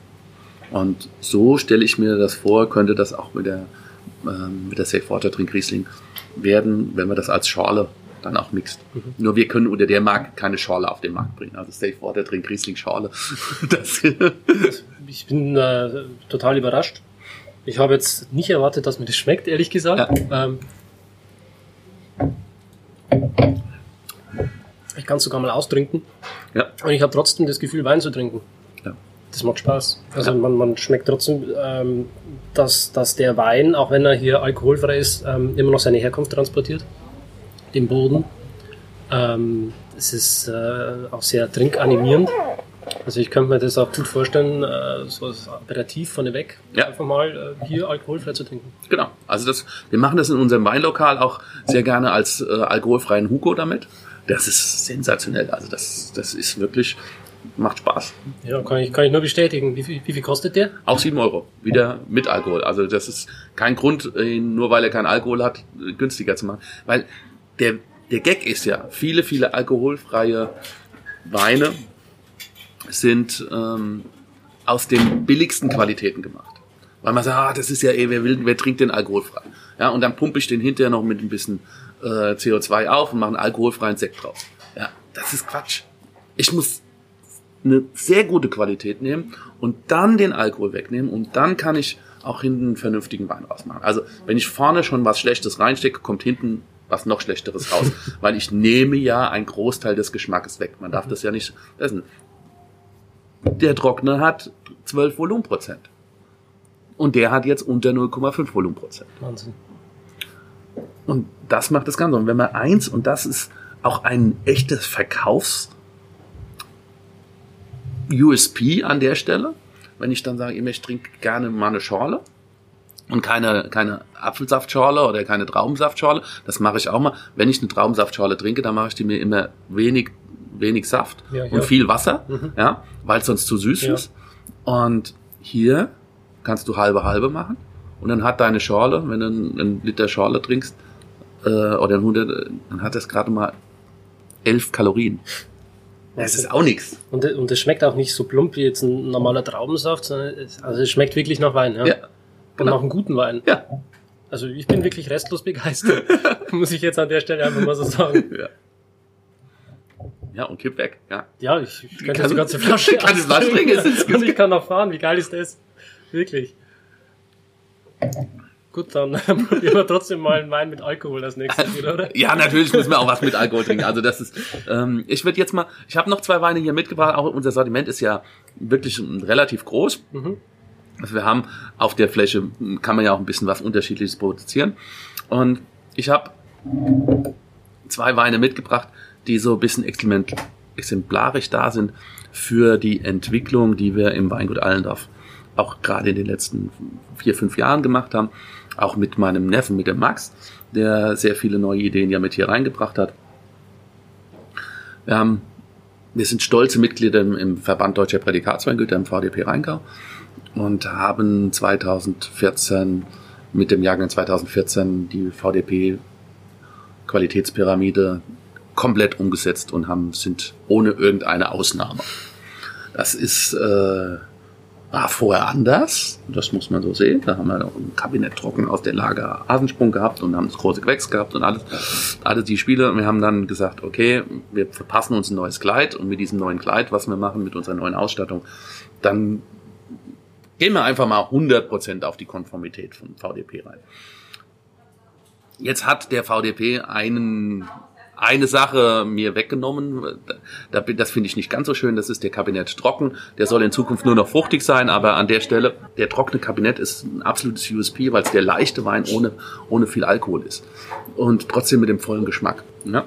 Und so stelle ich mir das vor, könnte das auch mit der, ähm, mit der Safe Water Drink Riesling werden, wenn man das als Schorle dann auch mixt. Mhm. Nur wir können unter der Marke keine Schorle auf den Markt bringen. Also Safe Water Drink Riesling Schorle. Ich bin äh, total überrascht. Ich habe jetzt nicht erwartet, dass mir das schmeckt, ehrlich gesagt. Ja. Ähm, ich kann es sogar mal austrinken. Ja. Und ich habe trotzdem das Gefühl, Wein zu trinken. Ja. Das macht Spaß. Also ja. man, man schmeckt trotzdem, ähm, dass, dass der Wein, auch wenn er hier alkoholfrei ist, ähm, immer noch seine Herkunft transportiert. Den Boden. Ähm, es ist äh, auch sehr trinkanimierend. Also ich könnte mir das auch gut vorstellen, äh, so als Aperitif von weg, ja. einfach mal äh, hier alkoholfrei zu trinken. Genau. Also das, wir machen das in unserem Weinlokal auch sehr gerne als äh, alkoholfreien Hugo damit. Das ist sensationell. Also das, das ist wirklich, macht Spaß. Ja, kann ich, kann ich nur bestätigen. Wie viel, wie viel kostet der? Auch sieben Euro. Wieder mit Alkohol. Also das ist kein Grund, nur weil er keinen Alkohol hat, günstiger zu machen. Weil der, der Gag ist ja, viele, viele alkoholfreie Weine sind ähm, aus den billigsten Qualitäten gemacht. Weil man sagt, ah, das ist ja eh, wer will, wer trinkt den alkoholfrei? Ja, und dann pumpe ich den hinterher noch mit ein bisschen äh, CO2 auf und mache einen alkoholfreien Sekt draus. Ja, das ist Quatsch. Ich muss eine sehr gute Qualität nehmen und dann den Alkohol wegnehmen und dann kann ich auch hinten einen vernünftigen Wein rausmachen. Also wenn ich vorne schon was Schlechtes reinstecke, kommt hinten was noch Schlechteres raus, weil ich nehme ja einen Großteil des Geschmackes weg. Man darf das ja nicht essen. Der Trockner hat 12 Volumenprozent. Und der hat jetzt unter 0,5 Volumenprozent. Wahnsinn. Und das macht das Ganze. Und wenn man eins, und das ist auch ein echtes Verkaufs- USP an der Stelle, wenn ich dann sage, ich trinke gerne mal eine Schorle und keine, keine Apfelsaftschorle oder keine Traubensaftschorle, das mache ich auch mal. Wenn ich eine Traubensaftschorle trinke, dann mache ich die mir immer wenig, wenig Saft ja, und viel Wasser, mhm. ja, weil es sonst zu süß ist. Und hier kannst du halbe halbe machen und dann hat deine Schorle, wenn du einen Liter Schorle trinkst, äh, oder 100, dann hat das gerade mal elf Kalorien. Das ist auch nichts. Und, und es schmeckt auch nicht so plump wie jetzt ein normaler Traubensaft, sondern es, also es schmeckt wirklich nach Wein. Ja. ja genau. Und nach einem guten Wein. Ja. Also ich bin wirklich restlos begeistert. Muss ich jetzt an der Stelle einfach mal so sagen. Ja. Ja, und kipp weg, ja. Ja, ich, ich könnte die ganze Flasche kann Flasche trinken. Und ich kann noch fahren. Wie geil ist das? Wirklich. Gut, dann probieren wir trotzdem mal einen Wein mit Alkohol als nächstes wieder, oder? Ja, natürlich müssen wir auch was mit Alkohol trinken. Also das ist, ähm, ich würde jetzt mal, ich habe noch zwei Weine hier mitgebracht. Auch unser Sortiment ist ja wirklich relativ groß. Mhm. Also wir haben auf der Fläche, kann man ja auch ein bisschen was Unterschiedliches produzieren. Und ich habe zwei Weine mitgebracht, die so ein bisschen exemplarisch da sind für die Entwicklung, die wir im Weingut Allendorf auch gerade in den letzten vier, fünf Jahren gemacht haben auch mit meinem Neffen, mit dem Max, der sehr viele neue Ideen ja mit hier reingebracht hat. Wir, haben, wir sind stolze Mitglieder im, im Verband Deutscher Prädikatsweingüter im VDP Rheingau und haben 2014 mit dem Jahrgang 2014 die VDP Qualitätspyramide komplett umgesetzt und haben sind ohne irgendeine Ausnahme. Das ist äh, war vorher anders, das muss man so sehen. Da haben wir ein Kabinett trocken aus der Lager Asensprung gehabt und haben das große Gewächs gehabt und alles, alle die Spiele. Und wir haben dann gesagt, okay, wir verpassen uns ein neues Kleid und mit diesem neuen Kleid, was wir machen mit unserer neuen Ausstattung, dann gehen wir einfach mal 100% auf die Konformität von VDP rein. Jetzt hat der VDP einen eine Sache mir weggenommen. Das finde ich nicht ganz so schön. Das ist der Kabinett trocken. Der soll in Zukunft nur noch fruchtig sein, aber an der Stelle, der trockene Kabinett ist ein absolutes USP, weil es der leichte Wein ohne, ohne viel Alkohol ist. Und trotzdem mit dem vollen Geschmack. Ja?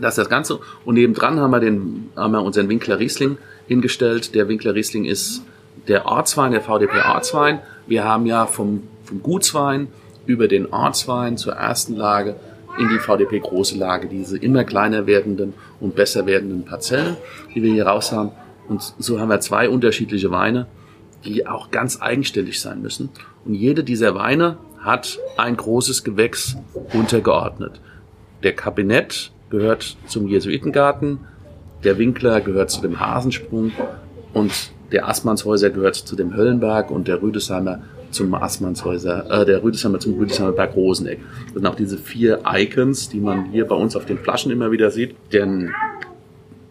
Das ist das Ganze. Und nebendran haben wir, den, haben wir unseren Winkler Riesling hingestellt. Der Winkler Riesling ist der Ortswein, der VDP Ortswein. Wir haben ja vom, vom Gutswein über den Ortswein zur ersten Lage in die VDP große Lage, diese immer kleiner werdenden und besser werdenden Parzellen, die wir hier raus haben. Und so haben wir zwei unterschiedliche Weine, die auch ganz eigenständig sein müssen. Und jede dieser Weine hat ein großes Gewächs untergeordnet. Der Kabinett gehört zum Jesuitengarten, der Winkler gehört zu dem Hasensprung und der Assmannshäuser gehört zu dem Höllenberg und der Rüdesheimer zum Assmannshäuser, äh, der Rüdesheimer zum Rüdesheimer Berg Roseneck. Das sind auch diese vier Icons, die man hier bei uns auf den Flaschen immer wieder sieht. Den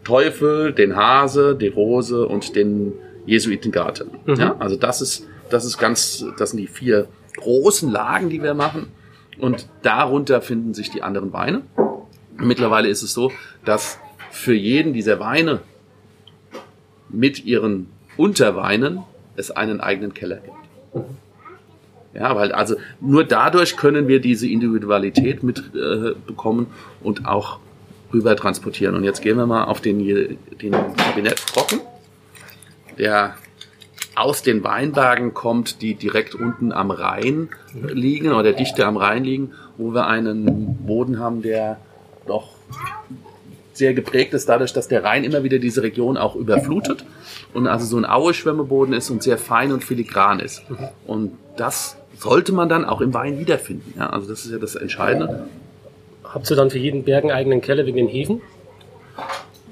Teufel, den Hase, die Rose und den Jesuitengarten. Mhm. Ja, also das ist, das ist ganz, das sind die vier großen Lagen, die wir machen. Und darunter finden sich die anderen Weine. Mittlerweile ist es so, dass für jeden dieser Weine mit ihren Unterweinen es einen eigenen Keller gibt. Ja, weil also nur dadurch können wir diese Individualität mitbekommen äh, und auch rüber transportieren. Und jetzt gehen wir mal auf den, den Kabinett Trocken, der aus den Weinbergen kommt, die direkt unten am Rhein liegen oder dichte am Rhein liegen, wo wir einen Boden haben, der doch sehr geprägt ist dadurch, dass der Rhein immer wieder diese Region auch überflutet und also so ein Aue-Schwemmeboden ist und sehr fein und filigran ist. Und das sollte man dann auch im Wein wiederfinden. Ja, also das ist ja das Entscheidende. Habt ihr dann für jeden Berg einen eigenen Keller wegen den Hefen?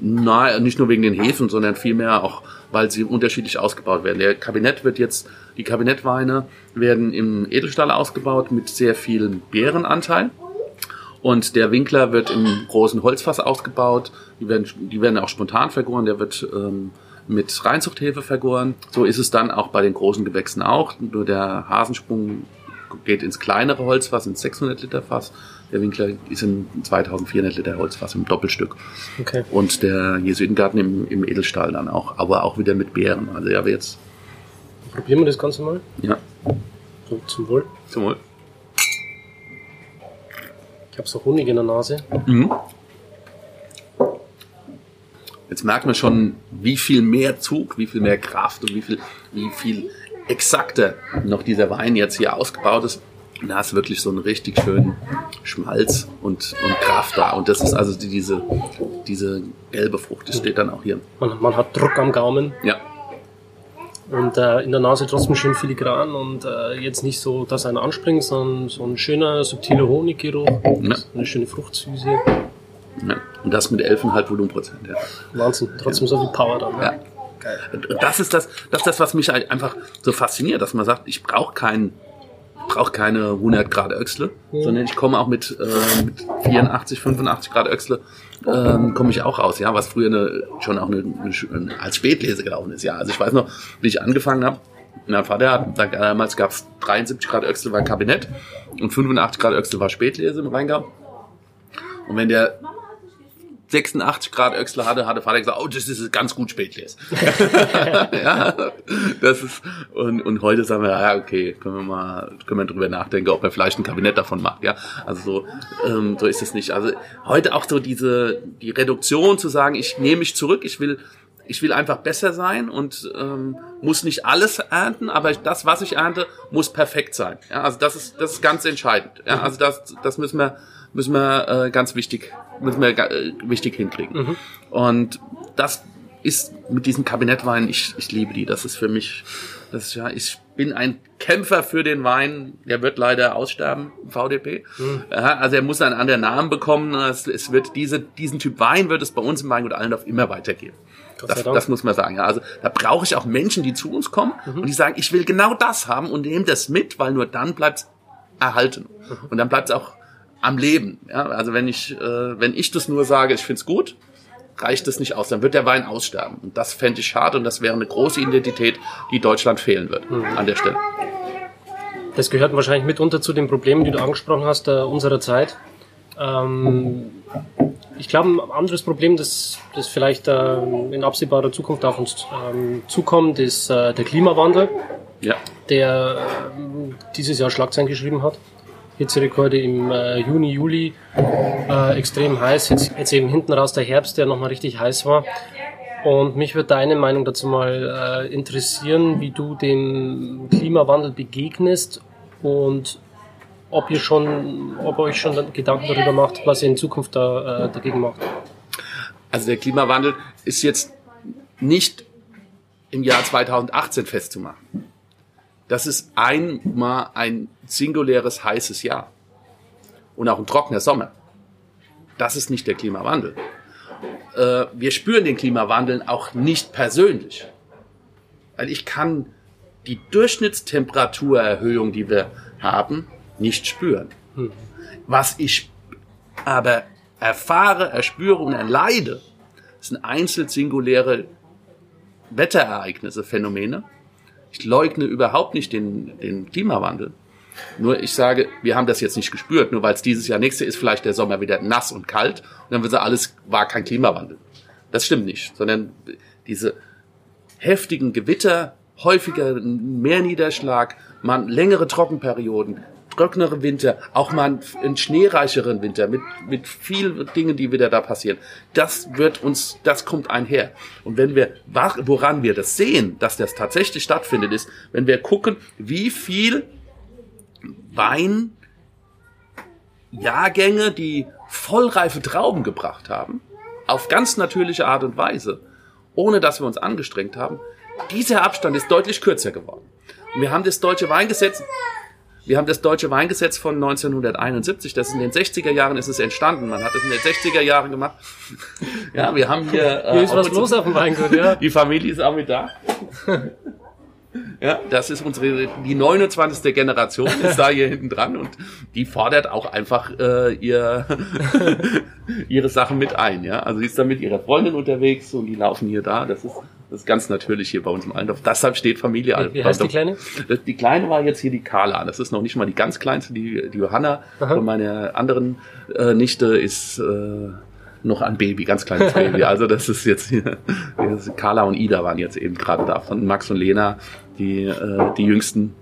Nein, nicht nur wegen den Hefen, sondern vielmehr auch, weil sie unterschiedlich ausgebaut werden. Der Kabinett wird jetzt, die Kabinettweine werden im Edelstahl ausgebaut mit sehr viel Beerenanteil. Und der Winkler wird im großen Holzfass ausgebaut. Die werden, die werden auch spontan vergoren. Der wird ähm, mit Reinzuchthefe vergoren. So ist es dann auch bei den großen Gewächsen auch. Nur der Hasensprung geht ins kleinere Holzfass, ins 600 Liter Fass. Der Winkler ist in 2400 Liter Holzfass im Doppelstück. Okay. Und der Jesuitengarten im, im Edelstahl dann auch, aber auch wieder mit Beeren. Also ja, jetzt. Probieren wir das Ganze mal? Ja. So, zum Wohl. Zum Wohl. Ich habe so Honig in der Nase. Mhm. Jetzt merkt man schon, wie viel mehr Zug, wie viel mehr Kraft und wie viel, wie viel exakter noch dieser Wein jetzt hier ausgebaut ist. Und da ist wirklich so einen richtig schönen Schmalz und, und Kraft da. Und das ist also diese, diese gelbe Frucht, das steht dann auch hier. Man, man hat Druck am Gaumen. Ja. Und äh, in der Nase trotzdem schön filigran und äh, jetzt nicht so, dass einer anspringt, sondern so ein schöner, subtiler Honiggeruch. Ja. Eine schöne Fruchtsüße. Ja. Und das mit 11,5 Volumenprozent. Ja. Wahnsinn, trotzdem so viel Power da. Ne? Ja. Geil. Und das ist das, das ist das, was mich halt einfach so fasziniert, dass man sagt, ich brauche keinen brauche keine 100 Grad Öchsle, mhm. sondern ich komme auch mit, äh, mit 84, 85 Grad Öchsle ähm, komme ich auch raus, ja, was früher eine, schon auch eine, eine, als Spätlese gelaufen ist, ja. Also ich weiß noch, wie ich angefangen habe, mein Vater hat, damals gab es 73 Grad Öchsle war Kabinett und 85 Grad Öchsle war Spätlese im Rheingau. Und wenn der 86 Grad Öxler hatte, hatte Vater gesagt, oh, das ist ganz gut Spätlese. ja, das ist, und, und heute sagen wir, ja, okay, können wir mal, können wir drüber nachdenken, ob er vielleicht ein Kabinett davon macht, ja. Also so, ähm, so ist es nicht. Also heute auch so diese, die Reduktion zu sagen, ich nehme mich zurück, ich will, ich will einfach besser sein und ähm, muss nicht alles ernten, aber das, was ich ernte, muss perfekt sein. Ja, also das ist, das ist ganz entscheidend. Ja, also das, das müssen wir, müssen wir äh, ganz wichtig, müssen wir äh, wichtig hinkriegen. Mhm. Und das ist mit diesen Kabinettweinen, ich, ich liebe die. Das ist für mich, das ist ja, ich bin ein Kämpfer für den Wein. Der wird leider aussterben, VDP. Mhm. Ja, also er muss einen anderen Namen bekommen. Es, es wird diese, diesen Typ Wein wird es bei uns im Weingut Allendorf immer weitergeben. Das, das, muss man sagen. Ja. Also da brauche ich auch Menschen, die zu uns kommen mhm. und die sagen, ich will genau das haben und nehme das mit, weil nur dann bleibt erhalten. Mhm. Und dann bleibt es auch am Leben. Ja? Also wenn ich, äh, wenn ich das nur sage, ich find's gut, reicht das nicht aus. Dann wird der Wein aussterben. Und das fände ich schade und das wäre eine große Identität, die Deutschland fehlen wird mhm. an der Stelle. Das gehört wahrscheinlich mitunter zu den Problemen, die du angesprochen hast, äh, unserer Zeit. Ähm, ich glaube, ein anderes Problem, das, das vielleicht äh, in absehbarer Zukunft auf uns ähm, zukommt, ist äh, der Klimawandel, ja. der äh, dieses Jahr Schlagzeilen geschrieben hat. Hitzerekorde im äh, Juni, Juli, äh, extrem heiß. Jetzt, jetzt eben hinten raus der Herbst, der nochmal richtig heiß war. Und mich würde deine Meinung dazu mal äh, interessieren, wie du dem Klimawandel begegnest und ob ihr schon, ob euch schon Gedanken darüber macht, was ihr in Zukunft da, äh, dagegen macht. Also der Klimawandel ist jetzt nicht im Jahr 2018 festzumachen. Das ist einmal ein singuläres heißes Jahr. Und auch ein trockener Sommer. Das ist nicht der Klimawandel. Äh, wir spüren den Klimawandel auch nicht persönlich. Weil ich kann die Durchschnittstemperaturerhöhung, die wir haben, nicht spüren. Hm. Was ich aber erfahre, erspüre und erleide, sind einzeln singuläre Wetterereignisse, Phänomene. Ich leugne überhaupt nicht den, den Klimawandel. Nur ich sage, wir haben das jetzt nicht gespürt, nur weil es dieses Jahr nächste ist, vielleicht der Sommer wieder nass und kalt und dann wird sagen, alles war kein Klimawandel. Das stimmt nicht, sondern diese heftigen Gewitter, häufiger mehr Niederschlag, man längere Trockenperioden, trockenere Winter, auch mal einen schneereicheren Winter mit, mit vielen Dingen, die wieder da passieren. Das wird uns, das kommt einher. Und wenn wir, woran wir das sehen, dass das tatsächlich stattfindet, ist, wenn wir gucken, wie viel Wein Jahrgänge, die vollreife Trauben gebracht haben, auf ganz natürliche Art und Weise, ohne dass wir uns angestrengt haben, dieser Abstand ist deutlich kürzer geworden. Und wir haben das deutsche Weingesetz wir haben das deutsche Weingesetz von 1971, das ist in den 60er Jahren ist es entstanden. Man hat es in den 60er Jahren gemacht. ja, wir haben hier. Äh, hier ist was los auf dem Weingut, ja. Die Familie ist auch mit da. Ja, das ist unsere, die 29. Generation ist da hier hinten dran und die fordert auch einfach äh, ihr, ihre Sachen mit ein. Ja, also sie ist da mit ihrer Freundin unterwegs und die laufen hier da. Das ist das ist ganz natürlich hier bei uns im Altdorf. Deshalb steht Familie Altdorf. Wie heißt die Kleine? Die Kleine war jetzt hier die Carla. Das ist noch nicht mal die ganz kleinste, die, die Johanna. Aha. Und meine anderen äh, Nichte ist äh, noch ein Baby, ganz kleines Baby. Also das ist jetzt hier, Carla und Ida waren jetzt eben gerade da. Von Max und Lena, die, äh, die jüngsten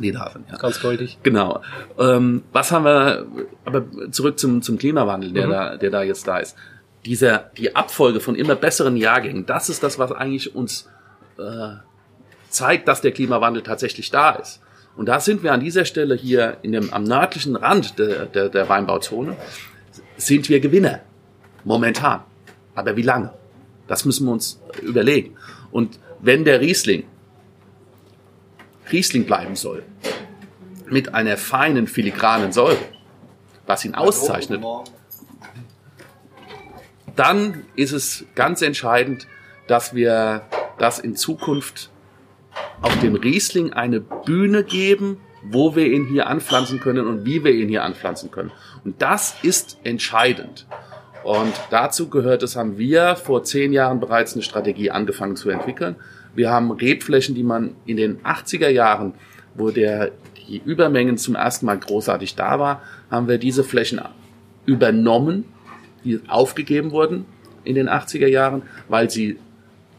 die da sind. Ja. Ganz goldig. Genau. Ähm, was haben wir, aber zurück zum, zum Klimawandel, der, mhm. da, der da jetzt da ist dieser, die Abfolge von immer besseren Jahrgängen, das ist das, was eigentlich uns äh, zeigt, dass der Klimawandel tatsächlich da ist. Und da sind wir an dieser Stelle hier in dem, am nördlichen Rand der, der, der Weinbauzone, sind wir Gewinner. Momentan. Aber wie lange? Das müssen wir uns überlegen. Und wenn der Riesling Riesling bleiben soll, mit einer feinen filigranen Säure, was ihn auszeichnet, dann ist es ganz entscheidend, dass wir das in Zukunft auf dem Riesling eine Bühne geben, wo wir ihn hier anpflanzen können und wie wir ihn hier anpflanzen können. Und das ist entscheidend. Und dazu gehört es, haben wir vor zehn Jahren bereits eine Strategie angefangen zu entwickeln. Wir haben Rebflächen, die man in den 80er Jahren, wo der, die Übermengen zum ersten Mal großartig da war, haben wir diese Flächen übernommen die aufgegeben wurden in den 80er Jahren, weil sie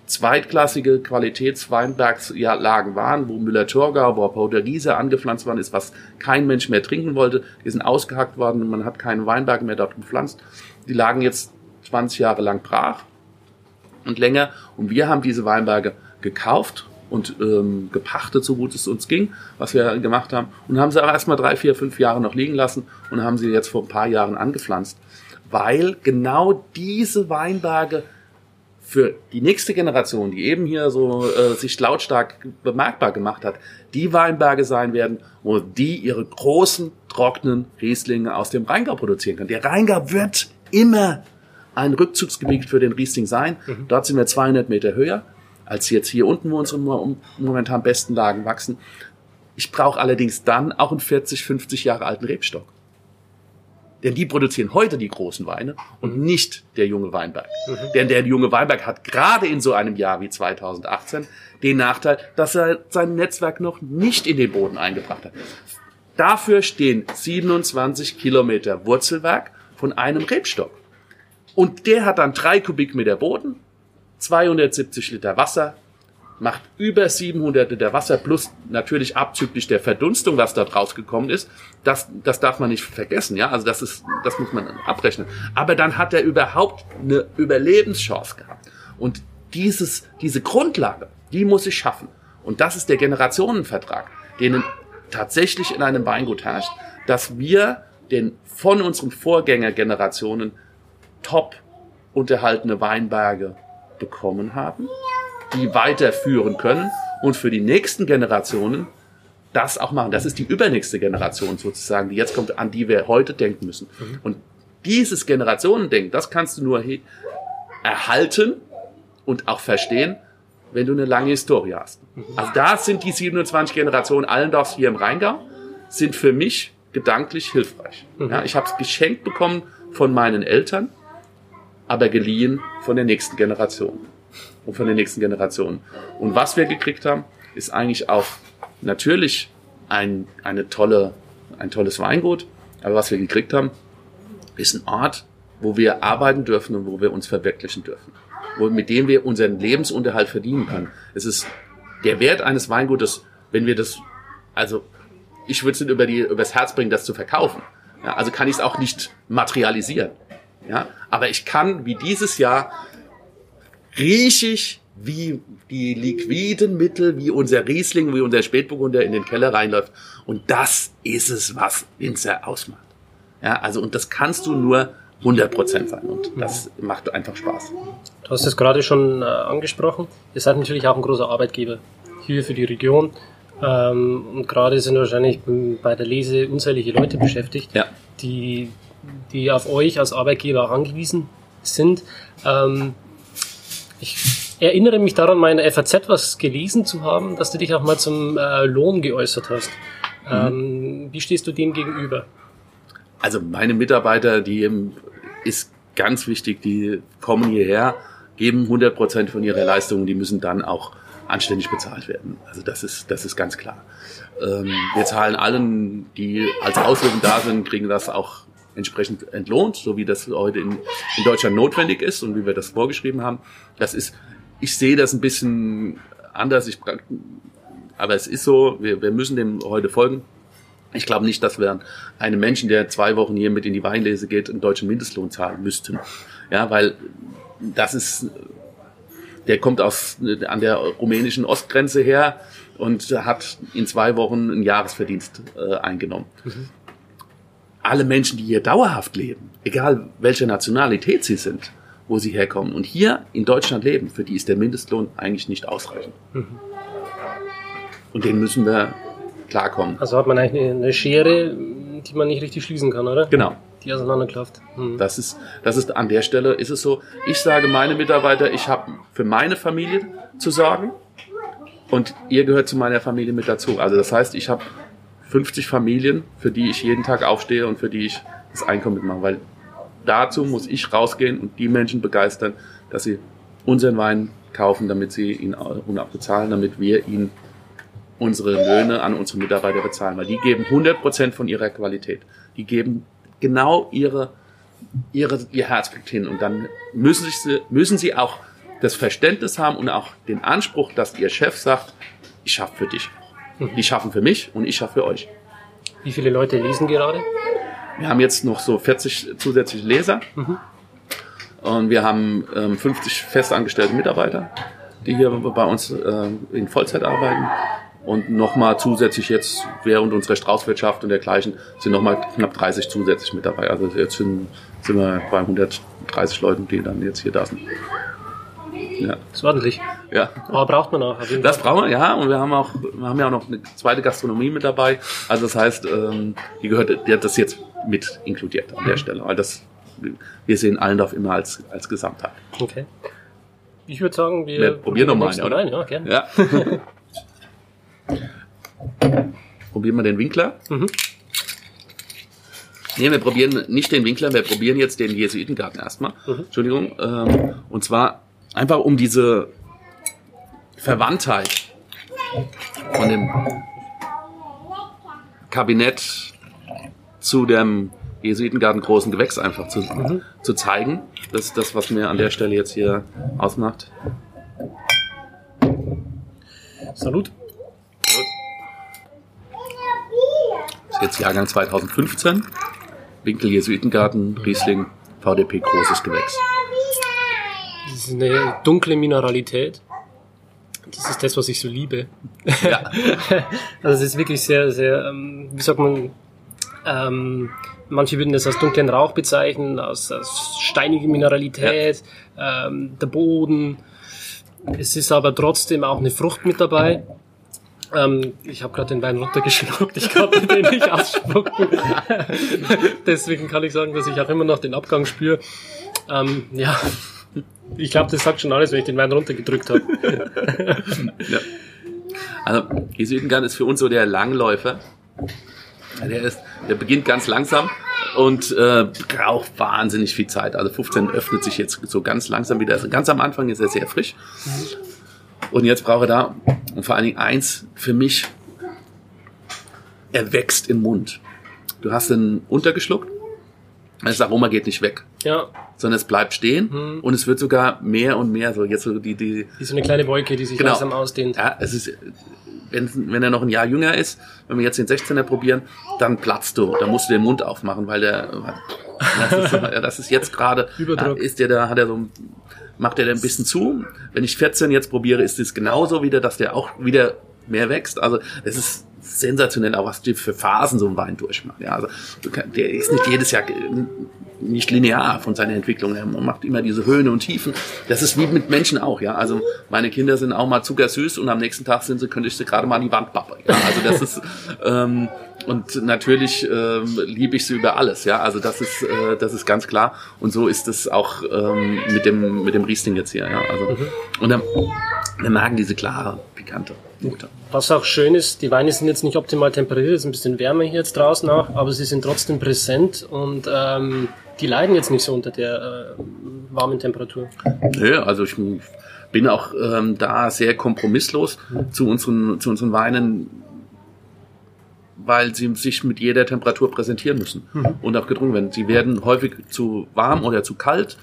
zweitklassige Qualitätsweinbergslagen waren, wo Müller-Thurgau, wo Portugiese angepflanzt worden ist, was kein Mensch mehr trinken wollte. Die sind ausgehackt worden und man hat keinen Weinberg mehr dort gepflanzt. Die lagen jetzt 20 Jahre lang brach und länger und wir haben diese Weinberge gekauft und ähm, gepachtet, so gut es uns ging, was wir gemacht haben und haben sie aber erstmal drei, vier, fünf Jahre noch liegen lassen und haben sie jetzt vor ein paar Jahren angepflanzt weil genau diese Weinberge für die nächste Generation, die eben hier so äh, sich lautstark bemerkbar gemacht hat, die Weinberge sein werden, wo die ihre großen, trockenen Rieslinge aus dem Rheingau produzieren können. Der Rheingau wird immer ein Rückzugsgebiet für den Riesling sein. Mhm. Dort sind wir 200 Meter höher, als jetzt hier unten, wo unsere momentan besten Lagen wachsen. Ich brauche allerdings dann auch einen 40, 50 Jahre alten Rebstock. Denn die produzieren heute die großen Weine und nicht der junge Weinberg. Mhm. Denn der junge Weinberg hat gerade in so einem Jahr wie 2018 den Nachteil, dass er sein Netzwerk noch nicht in den Boden eingebracht hat. Dafür stehen 27 Kilometer Wurzelwerk von einem Rebstock. Und der hat dann drei Kubikmeter Boden, 270 Liter Wasser, macht über 700 Liter Wasser plus natürlich abzüglich der Verdunstung, was dort rausgekommen ist. Das, das darf man nicht vergessen, ja. Also das ist, das muss man abrechnen. Aber dann hat er überhaupt eine Überlebenschance gehabt. Und dieses, diese Grundlage, die muss ich schaffen. Und das ist der Generationenvertrag, den tatsächlich in einem Weingut herrscht, dass wir den von unseren Vorgängergenerationen top unterhaltene Weinberge bekommen haben die weiterführen können und für die nächsten Generationen das auch machen. Das ist die übernächste Generation sozusagen, die jetzt kommt, an die wir heute denken müssen. Mhm. Und dieses Generationendenken, das kannst du nur erhalten und auch verstehen, wenn du eine lange Historie hast. Mhm. Also da sind die 27 Generationen Allendorfs hier im Rheingau, sind für mich gedanklich hilfreich. Mhm. Ja, ich habe es geschenkt bekommen von meinen Eltern, aber geliehen von der nächsten Generation. Und von der nächsten Generation. Und was wir gekriegt haben, ist eigentlich auch natürlich ein, eine tolle, ein tolles Weingut. Aber was wir gekriegt haben, ist ein Ort, wo wir arbeiten dürfen und wo wir uns verwirklichen dürfen. Wo, mit dem wir unseren Lebensunterhalt verdienen können. Es ist der Wert eines Weingutes, wenn wir das, also ich würde es nicht über die, übers Herz bringen, das zu verkaufen. Ja, also kann ich es auch nicht materialisieren. Ja, aber ich kann, wie dieses Jahr, riechig wie die liquiden Mittel, wie unser Riesling, wie unser Spätburgunder in den Keller reinläuft. Und das ist es, was Winzer ausmacht. Ja, also, und das kannst du nur 100% sein. Und das macht einfach Spaß. Du hast es gerade schon äh, angesprochen. Ihr seid natürlich auch ein großer Arbeitgeber hier für die Region. Ähm, und gerade sind wahrscheinlich bei der Lese unzählige Leute beschäftigt, ja. die, die auf euch als Arbeitgeber angewiesen sind. Ähm, ich erinnere mich daran, mal in der FAZ was gelesen zu haben, dass du dich auch mal zum äh, Lohn geäußert hast. Mhm. Ähm, wie stehst du dem gegenüber? Also meine Mitarbeiter, die ist ganz wichtig, die kommen hierher, geben 100 Prozent von ihrer Leistung, die müssen dann auch anständig bezahlt werden. Also das ist, das ist ganz klar. Ähm, wir zahlen allen, die als Aushilfen da sind, kriegen das auch entsprechend entlohnt, so wie das heute in, in Deutschland notwendig ist und wie wir das vorgeschrieben haben. Das ist ich sehe das ein bisschen anders. Ich, aber es ist so, wir, wir müssen dem heute folgen. Ich glaube nicht, dass wir einem Menschen, der zwei Wochen hier mit in die Weinlese geht, einen deutschen Mindestlohn zahlen müssten. Ja, weil das ist, der kommt aus, an der rumänischen Ostgrenze her und hat in zwei Wochen einen Jahresverdienst äh, eingenommen. Mhm. Alle Menschen, die hier dauerhaft leben, egal welcher Nationalität sie sind, wo sie herkommen und hier in Deutschland leben, für die ist der Mindestlohn eigentlich nicht ausreichend. Mhm. Und den müssen wir klarkommen. Also hat man eigentlich eine Schere, die man nicht richtig schließen kann, oder? Genau. Die auseinanderklafft. Mhm. Das ist, das ist an der Stelle ist es so. Ich sage meine Mitarbeiter, ich habe für meine Familie zu sorgen und ihr gehört zu meiner Familie mit dazu. Also das heißt, ich habe 50 Familien, für die ich jeden Tag aufstehe und für die ich das Einkommen mitmache, weil dazu muss ich rausgehen und die Menschen begeistern, dass sie unseren Wein kaufen, damit sie ihn auch bezahlen, damit wir ihn unsere Löhne an unsere Mitarbeiter bezahlen, weil die geben 100% von ihrer Qualität. Die geben genau ihre, ihre, ihr Herzblut hin und dann müssen sie, müssen sie auch das Verständnis haben und auch den Anspruch, dass ihr Chef sagt, ich schaffe für dich. Die schaffen für mich und ich schaffe für euch. Wie viele Leute lesen gerade? Wir haben jetzt noch so 40 zusätzliche Leser. Mhm. Und wir haben ähm, 50 festangestellte Mitarbeiter, die hier bei uns äh, in Vollzeit arbeiten. Und nochmal zusätzlich jetzt während unserer Straußwirtschaft und dergleichen sind nochmal knapp 30 zusätzlich mit dabei. Also jetzt sind, sind wir bei 130 Leuten, die dann jetzt hier da sind. Ja. Das ist ordentlich. Ja. Aber braucht man auch. Das brauchen wir, ja. Und wir haben auch, wir haben ja auch noch eine zweite Gastronomie mit dabei. Also das heißt, ähm, die gehört, die hat das jetzt mit inkludiert an der mhm. Stelle. Weil das, wir sehen Allendorf immer als, als Gesamtheit. Okay. Ich würde sagen, wir, wir probieren nochmal einen, oder? Rein. Ja, gerne. Ja. probieren wir den Winkler. Mhm. Nee, wir probieren nicht den Winkler, wir probieren jetzt den Jesuitengarten erstmal. Mhm. Entschuldigung. Ähm, und zwar einfach um diese Verwandtheit von dem Kabinett zu dem Jesuitengarten großen Gewächs einfach zu, mhm. zu zeigen. Das ist das, was mir an der Stelle jetzt hier ausmacht. Salut. Salut. Das ist jetzt Jahrgang 2015. Winkel Jesuitengarten, Riesling, VDP großes Gewächs. Ist eine dunkle Mineralität. Das ist das, was ich so liebe. Ja. also es ist wirklich sehr, sehr, ähm, wie sagt man, ähm, manche würden das als dunklen Rauch bezeichnen, als, als steinige Mineralität, ja. ähm, der Boden. Es ist aber trotzdem auch eine Frucht mit dabei. Ähm, ich habe gerade den Wein runtergeschluckt, ich konnte den nicht ausspucken. Deswegen kann ich sagen, dass ich auch immer noch den Abgang spüre. Ähm, ja, ich glaube, das sagt schon alles, wenn ich den Wein runtergedrückt habe. ja. Also, Südengarn ist für uns so der Langläufer. Der, ist, der beginnt ganz langsam und äh, braucht wahnsinnig viel Zeit. Also 15 öffnet sich jetzt so ganz langsam wieder. Also ganz am Anfang ist er sehr frisch. Und jetzt brauche er da, und vor allen Dingen eins für mich, er wächst im Mund. Du hast ihn untergeschluckt, das Aroma geht nicht weg. Ja. Sondern es bleibt stehen hm. und es wird sogar mehr und mehr so jetzt so die die wie so eine kleine Wolke, die sich genau. langsam ausdehnt. Ja, es ist wenn, wenn er noch ein Jahr jünger ist, wenn wir jetzt den 16er probieren, dann platzt du, dann musst du den Mund aufmachen, weil der das ist, das ist jetzt gerade ist der da hat er so macht er da ein bisschen zu. Wenn ich 14 jetzt probiere, ist es genauso wieder, dass der auch wieder mehr wächst. Also es ist sensationell, auch was die für Phasen so ein Wein durchmacht. Ja, also der ist nicht jedes Jahr nicht linear von seiner Entwicklung her. Man macht immer diese Höhen und Tiefen. Das ist wie mit Menschen auch, ja. Also meine Kinder sind auch mal zuckersüß und am nächsten Tag sind sie, könnte ich sie gerade mal an die Wand pappen. Ja, also das ist ähm, und natürlich ähm, liebe ich sie über alles, ja. Also das ist äh, das ist ganz klar. Und so ist es auch ähm, mit dem mit dem Riesling jetzt hier, ja. Also mhm. und dann, wir magen diese klare, pikante. Note. Was auch schön ist, die Weine sind jetzt nicht optimal temperiert, es ist ein bisschen wärmer hier jetzt draußen auch, aber sie sind trotzdem präsent und ähm, die leiden jetzt nicht so unter der äh, warmen Temperatur. Nö, also ich bin auch ähm, da sehr kompromisslos mhm. zu, unseren, zu unseren Weinen, weil sie sich mit jeder Temperatur präsentieren müssen mhm. und auch getrunken werden. Sie werden häufig zu warm oder zu kalt,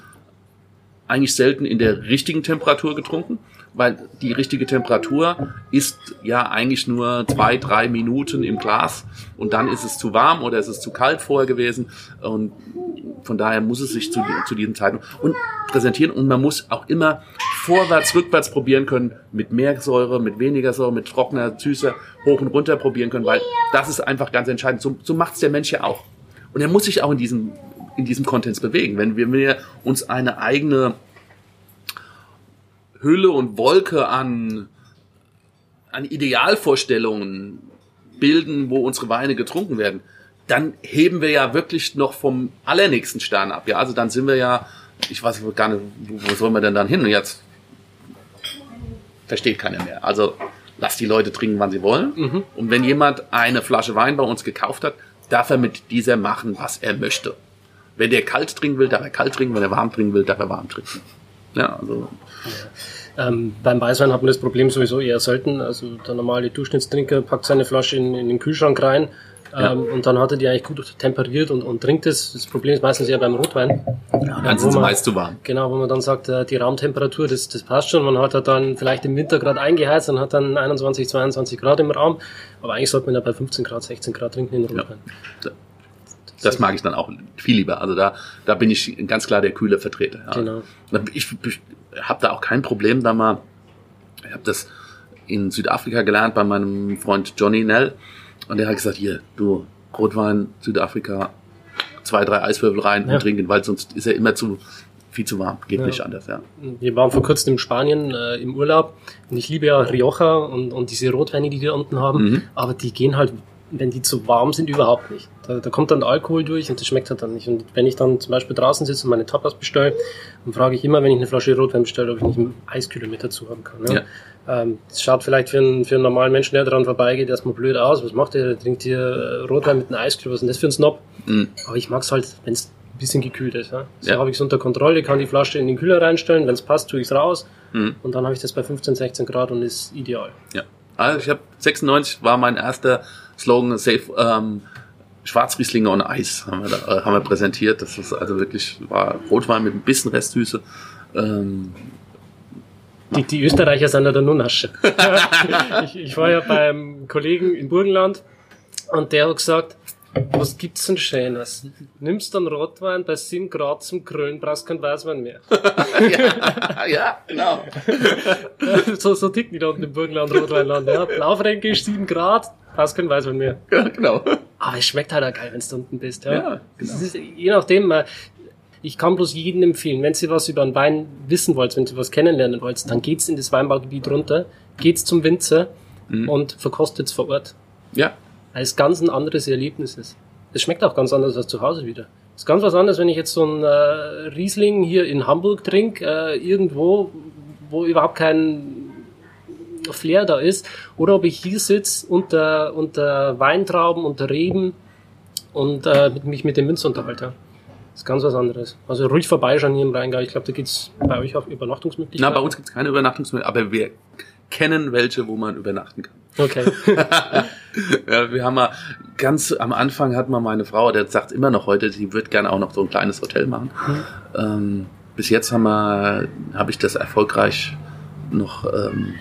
eigentlich selten in der richtigen Temperatur getrunken weil die richtige Temperatur ist ja eigentlich nur zwei, drei Minuten im Glas und dann ist es zu warm oder ist es zu kalt vorher gewesen und von daher muss es sich zu, zu diesen Zeiten und präsentieren und man muss auch immer vorwärts, rückwärts probieren können, mit mehr Säure, mit weniger Säure, mit trockener, süßer, hoch und runter probieren können, weil das ist einfach ganz entscheidend. So, so macht es der Mensch ja auch. Und er muss sich auch in diesem, in diesem Content bewegen. Wenn wir uns eine eigene Hülle und Wolke an, an Idealvorstellungen bilden, wo unsere Weine getrunken werden, dann heben wir ja wirklich noch vom allernächsten Stern ab. Ja, also dann sind wir ja, ich weiß gar nicht, wo, wo sollen wir denn dann hin? Und jetzt versteht keiner mehr. Also lass die Leute trinken, wann sie wollen. Mhm. Und wenn jemand eine Flasche Wein bei uns gekauft hat, darf er mit dieser machen, was er möchte. Wenn der kalt trinken will, darf er kalt trinken. Wenn er warm trinken will, darf er warm trinken. Ja, also. Ähm, beim Weißwein hat man das Problem sowieso eher selten. Also der normale Durchschnittstrinker packt seine Flasche in, in den Kühlschrank rein ja. ähm, und dann hat er die eigentlich gut temperiert und, und trinkt es. Das Problem ist meistens eher beim Rotwein. Ja, dann sind sie meist zu warm. Genau, wo man dann sagt, äh, die Raumtemperatur, das, das passt schon. Man hat halt dann vielleicht im Winter gerade eingeheizt und hat dann 21, 22 Grad im Raum. Aber eigentlich sollte man ja bei 15 Grad, 16 Grad trinken in Rotwein. Ja. Das mag ich dann auch viel lieber. Also da, da bin ich ganz klar der kühle Vertreter. Ja. Genau. Ich, ich habe da auch kein Problem, da mal. Ich habe das in Südafrika gelernt bei meinem Freund Johnny Nell. Und der hat gesagt, hier, du, Rotwein, Südafrika, zwei, drei Eiswürfel rein ja. und trinken, weil sonst ist er immer zu viel zu warm. Geht ja. nicht anders, ja. Wir waren vor kurzem in Spanien äh, im Urlaub und ich liebe ja Rioja und, und diese Rotweine, die die unten haben, mhm. aber die gehen halt wenn die zu warm sind, überhaupt nicht. Da, da kommt dann Alkohol durch und das schmeckt halt dann nicht. Und wenn ich dann zum Beispiel draußen sitze und meine Tapas bestelle, dann frage ich immer, wenn ich eine Flasche Rotwein bestelle, ob ich nicht einen Eiskühler mit dazu haben kann. Ne? Ja. Ähm, das schaut vielleicht für einen, für einen normalen Menschen, der daran vorbeigeht, erstmal blöd aus. Was macht der? Der trinkt hier äh, Rotwein mit einem Eiskühler. Was ist denn das für ein Snob? Mhm. Aber ich mag es halt, wenn es ein bisschen gekühlt ist. Ja? So ja. habe ich es unter Kontrolle, kann die Flasche in den Kühler reinstellen, wenn es passt, tue ich es raus. Mhm. Und dann habe ich das bei 15, 16 Grad und ist ideal. Ja. Also ich habe 96 war mein erster Slogan Safe ähm, Schwarzrieslinge und Eis haben wir, da, äh, haben wir präsentiert. Das ist also wirklich war Rotwein mit ein bisschen Restsüße. Ähm, die, die Österreicher sind ja da nur Nasche. ich, ich war ja beim Kollegen in Burgenland und der hat gesagt, was gibt's denn Schönes? Nimmst dann Rotwein bei 7 Grad zum Krönen, brauchst kein Weißwein mehr. ja, ja, genau. so, so ticken die da unten im Burgenland, Rotweinland. Ja, Blaufränkisch 7 Grad, brauchst kein Weißwein mehr. Ja, genau. Aber es schmeckt halt auch geil, wenn du unten bist. Ja, ja genau. Ist, je nachdem, äh, ich kann bloß jedem empfehlen, wenn Sie was über einen Wein wissen wollt, wenn Sie was kennenlernen wollt, dann geht's in das Weinbaugebiet runter, geht's zum Winzer mhm. und verkostet's vor Ort. Ja. Weil es ganz ein anderes Erlebnis ist. Es schmeckt auch ganz anders als zu Hause wieder. Es ist ganz was anderes, wenn ich jetzt so ein äh, Riesling hier in Hamburg trinke, äh, irgendwo, wo überhaupt kein Flair da ist, oder ob ich hier sitze unter, unter Weintrauben, unter Reben und äh, mich mit dem Münz unterhalte. Das ist ganz was anderes. Also ruhig vorbeischauen hier im Rheingau. Ich glaube, da geht's bei euch auch Übernachtungsmöglichkeiten. Na, bei uns gibt's keine Übernachtungsmöglichkeiten, aber wir kennen welche, wo man übernachten kann. Okay. ja, wir haben mal ganz am Anfang hat mal meine Frau, der sagt immer noch heute, sie wird gerne auch noch so ein kleines Hotel machen. Mhm. Ähm, bis jetzt haben wir, habe ich das erfolgreich noch ähm,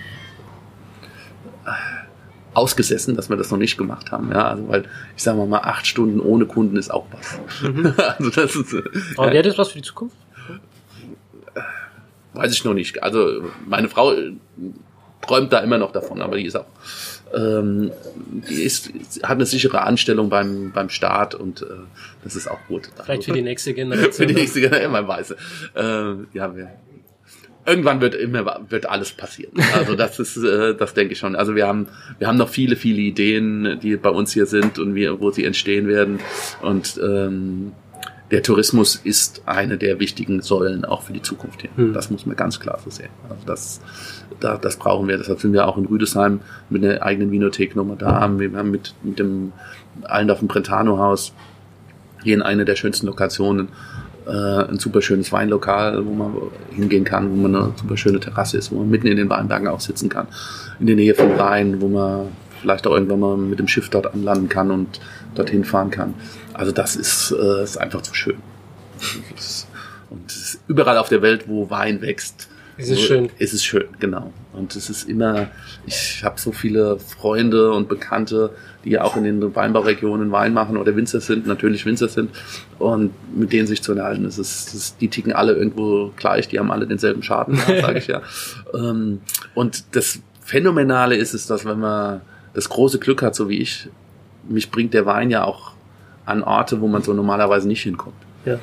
ausgesessen, dass wir das noch nicht gemacht haben. Ja, also weil ich sage mal, acht Stunden ohne Kunden ist auch was. Mhm. also das ist. Aber wäre das was für die Zukunft? Weiß ich noch nicht. Also meine Frau träumt da immer noch davon, aber die ist auch ähm, die ist, hat eine sichere Anstellung beim, beim Staat und äh, das ist auch gut. Vielleicht für die nächste Generation. für die nächste Generation, man weiß. Äh, ja, wir, irgendwann wird immer wird alles passieren. Also das ist, äh, das denke ich schon. Also wir haben wir haben noch viele viele Ideen, die bei uns hier sind und wir, wo sie entstehen werden. Und ähm, der Tourismus ist eine der wichtigen Säulen auch für die Zukunft hier. Hm. Das muss man ganz klar so sehen. Also das, da, das brauchen wir. Deshalb sind wir auch in Rüdesheim mit einer eigenen Vinothek nochmal da. Wir haben mit, mit dem Allendorf Brentano Haus hier in einer der schönsten Lokationen äh, ein super schönes Weinlokal, wo man hingehen kann, wo man eine super schöne Terrasse ist, wo man mitten in den Weinbergen auch sitzen kann, in der Nähe vom Rhein, wo man vielleicht auch irgendwann mal mit dem Schiff dort anlanden kann und dorthin fahren kann. Also das ist, äh, ist einfach zu schön. Und überall auf der Welt, wo Wein wächst, ist es schön. Ist es schön, genau. Und es ist immer, ich habe so viele Freunde und Bekannte, die ja auch in den Weinbauregionen Wein machen oder Winzer sind, natürlich Winzer sind und mit denen sich zu unterhalten. Es ist, es ist, die ticken alle irgendwo gleich, die haben alle denselben Schaden, sage ich ja. Ähm, und das Phänomenale ist es, dass wenn man das große Glück hat, so wie ich, mich bringt der Wein ja auch an Orte, wo man so normalerweise nicht hinkommt. Ja.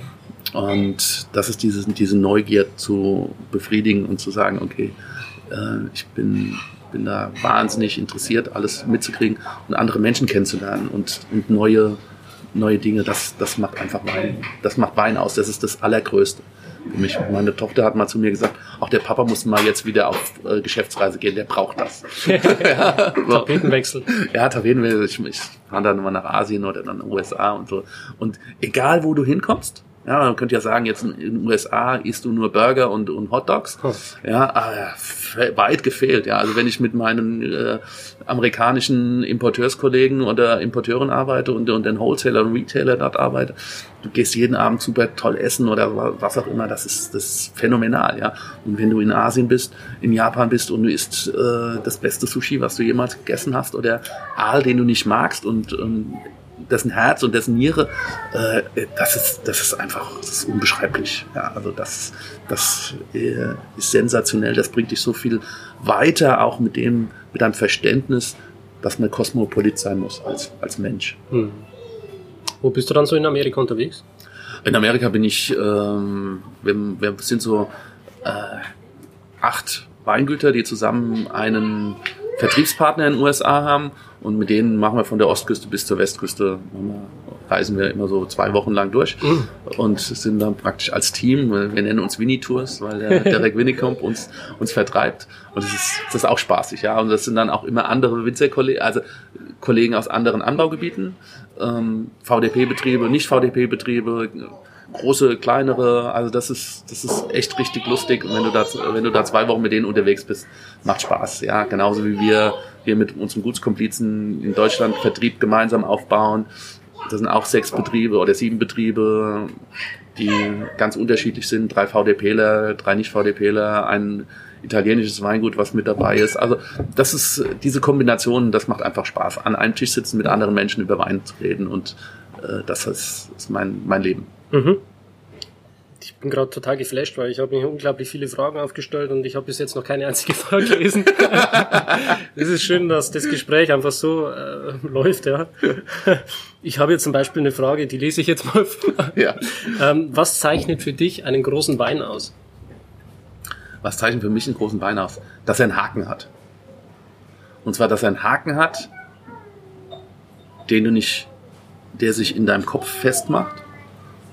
Und das ist diese, diese Neugier zu befriedigen und zu sagen, okay, äh, ich bin, bin da wahnsinnig interessiert, alles mitzukriegen und andere Menschen kennenzulernen und, und neue, neue Dinge, das, das macht einfach Wein. Das macht Wein aus, das ist das Allergrößte. Für mich. Meine Tochter hat mal zu mir gesagt, auch der Papa muss mal jetzt wieder auf äh, Geschäftsreise gehen, der braucht das. ja, so. Tapetenwechsel. Ja, Tapetenwechsel. Ich, ich fahre dann mal nach Asien oder dann USA und so. Und egal, wo du hinkommst, ja, man könnte ja sagen, jetzt in den USA isst du nur Burger und, und Hot Dogs. Hm. Ja, aber weit gefehlt. Ja, also wenn ich mit meinen äh, amerikanischen Importeurskollegen oder Importeuren arbeite und, und den Wholesaler und Retailer dort arbeite, du gehst jeden Abend super toll essen oder was auch immer. Das ist, das ist phänomenal. Ja, und wenn du in Asien bist, in Japan bist und du isst äh, das beste Sushi, was du jemals gegessen hast oder Aal, den du nicht magst und, und dessen Herz und dessen Niere, äh, das ist, das ist einfach, das ist unbeschreiblich. Ja, also das, das äh, ist sensationell. Das bringt dich so viel weiter, auch mit dem, mit einem Verständnis, dass man kosmopolit sein muss als, als Mensch. Hm. Wo bist du dann so in Amerika unterwegs? In Amerika bin ich, ähm, wir, wir sind so äh, acht Weingüter, die zusammen einen Vertriebspartner in den USA haben. Und mit denen machen wir von der Ostküste bis zur Westküste, reisen wir immer so zwei Wochen lang durch. Mhm. und sind dann praktisch als Team, wir nennen uns Winnie Tours, weil der Derek Winnicomb uns, uns vertreibt. Und das ist, das ist auch spaßig, ja. Und das sind dann auch immer andere Winzerkollegen, also Kollegen aus anderen Anbaugebieten, ähm, VDP-Betriebe, nicht VDP-Betriebe, große, kleinere, also das ist, das ist echt richtig lustig. Und wenn du da, wenn du da zwei Wochen mit denen unterwegs bist, macht Spaß, ja. Genauso wie wir hier mit unseren Gutskomplizen in Deutschland Vertrieb gemeinsam aufbauen. Das sind auch sechs Betriebe oder sieben Betriebe, die ganz unterschiedlich sind. Drei VDPler, drei Nicht-VDPler, ein italienisches Weingut, was mit dabei ist. Also das ist diese Kombination, das macht einfach Spaß. An einem Tisch sitzen, mit anderen Menschen über Wein zu reden und äh, das ist, ist mein, mein Leben. Mhm. ich bin gerade total geflasht, weil ich habe mir unglaublich viele Fragen aufgestellt und ich habe bis jetzt noch keine einzige Frage gelesen. Es ist schön, dass das Gespräch einfach so äh, läuft, ja. Ich habe jetzt zum Beispiel eine Frage, die lese ich jetzt mal vor. Ja. Ähm, was zeichnet für dich einen großen Wein aus? Was zeichnet für mich einen großen Wein aus? Dass er einen Haken hat. Und zwar, dass er einen Haken hat, den du nicht, der sich in deinem Kopf festmacht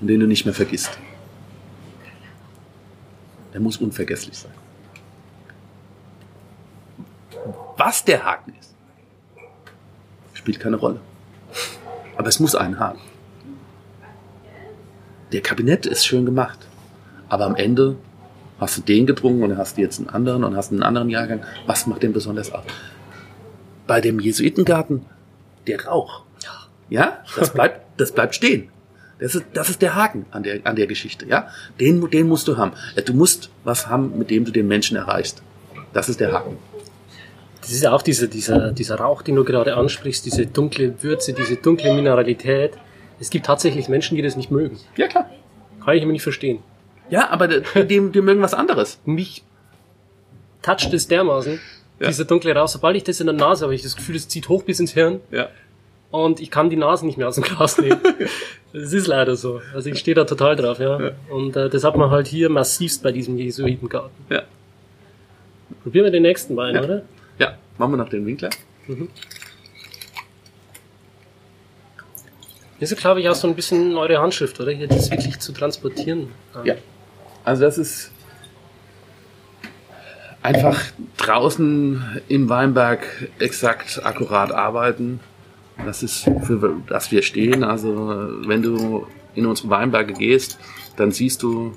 und den du nicht mehr vergisst. Der muss unvergesslich sein. Was der Haken ist, spielt keine Rolle. Aber es muss einen haben. Der Kabinett ist schön gemacht. Aber am Ende hast du den getrunken und hast jetzt einen anderen und hast einen anderen Jahrgang. Was macht den besonders aus? Bei dem Jesuitengarten, der Rauch. Ja, das bleibt, das bleibt stehen. Das ist, das ist der Haken an der, an der Geschichte, ja. Den, den musst du haben. Du musst was haben, mit dem du den Menschen erreichst. Das ist der Haken. Das ist ja auch dieser, dieser, dieser Rauch, den du gerade ansprichst, diese dunkle Würze, diese dunkle Mineralität. Es gibt tatsächlich Menschen, die das nicht mögen. Ja, klar. Kann ich immer nicht verstehen. Ja, aber die, die, die mögen was anderes. Mich toucht es dermaßen, Ja. dieser dunkle Rauch. Sobald ich das in der Nase habe, habe ich das Gefühl, es zieht hoch bis ins Hirn Ja. Und ich kann die Nase nicht mehr aus dem Glas nehmen. Das ist leider so. Also ich stehe da total drauf, ja. Ja. Und äh, das hat man halt hier massivst bei diesem Jesuitengarten. Ja. Probieren wir den nächsten Wein, Ja. oder? Ja. Machen wir noch den Winkler? Das ist, glaube ich, auch so ein bisschen eure Handschrift, oder? Hier das wirklich zu transportieren. Ja. Also das ist einfach draußen im Weinberg exakt akkurat arbeiten. Das ist für das wir stehen. Also wenn du in unsere Weinberge gehst, dann siehst du,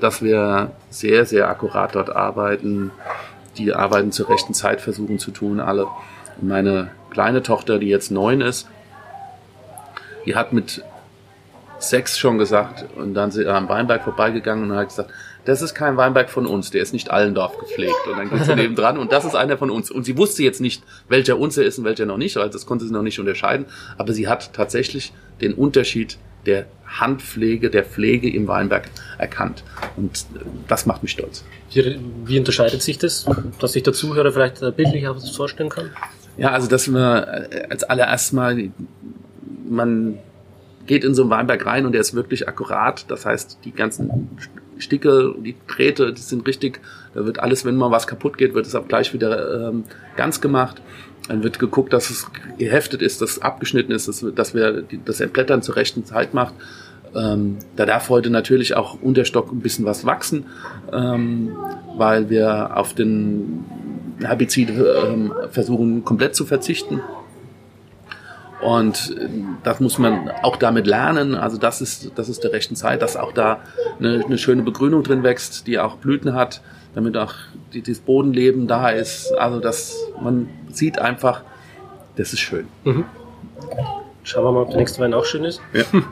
dass wir sehr, sehr akkurat dort arbeiten. Die Arbeiten zur rechten Zeit versuchen zu tun, alle. Meine kleine Tochter, die jetzt neun ist, die hat mit sechs schon gesagt und dann sind wir am Weinberg vorbeigegangen und hat gesagt, das ist kein Weinberg von uns, der ist nicht Allendorf gepflegt. Und dann geht sie neben dran und das ist einer von uns. Und sie wusste jetzt nicht, welcher unser ist und welcher noch nicht, also das konnte sie noch nicht unterscheiden. Aber sie hat tatsächlich den Unterschied der Handpflege, der Pflege im Weinberg erkannt. Und äh, das macht mich stolz. Wie, wie unterscheidet sich das, dass sich der Zuhörer vielleicht äh, bildlich auch was vorstellen kann? Ja, also dass man äh, als allererst mal, man geht in so einen Weinberg rein und der ist wirklich akkurat. Das heißt, die ganzen Sticke, die Drähte, die sind richtig. Da wird alles, wenn mal was kaputt geht, wird es auch gleich wieder ähm, ganz gemacht. Dann wird geguckt, dass es geheftet ist, dass es abgeschnitten ist, dass, dass wir das Entblättern zur rechten Zeit macht. Ähm, da darf heute natürlich auch Unterstock ein bisschen was wachsen, ähm, weil wir auf den Herbizid ähm, versuchen komplett zu verzichten. Und äh, das muss man auch damit lernen. Also das ist, das ist der rechten Zeit, dass auch da eine, eine schöne Begrünung drin wächst, die auch Blüten hat, damit auch die, das Bodenleben da ist. Also dass man sieht einfach, das ist schön. Schauen wir mal, ob der nächste Wein auch schön ist. Ja.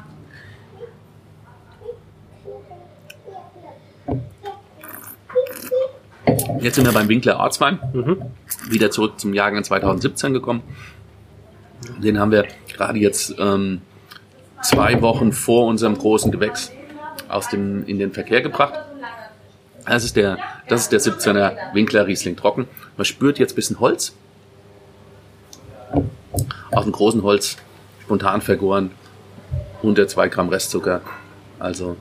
Jetzt sind wir beim Winkler Ortswein. Wieder zurück zum Jahrgang 2017 gekommen. Den haben wir gerade jetzt ähm, zwei Wochen vor unserem großen Gewächs aus dem, in den Verkehr gebracht. Das ist der, das ist der 17er Winkler Riesling trocken. Man spürt jetzt ein bisschen Holz. Aus dem großen Holz spontan vergoren. Unter 2 Gramm Restzucker. Also,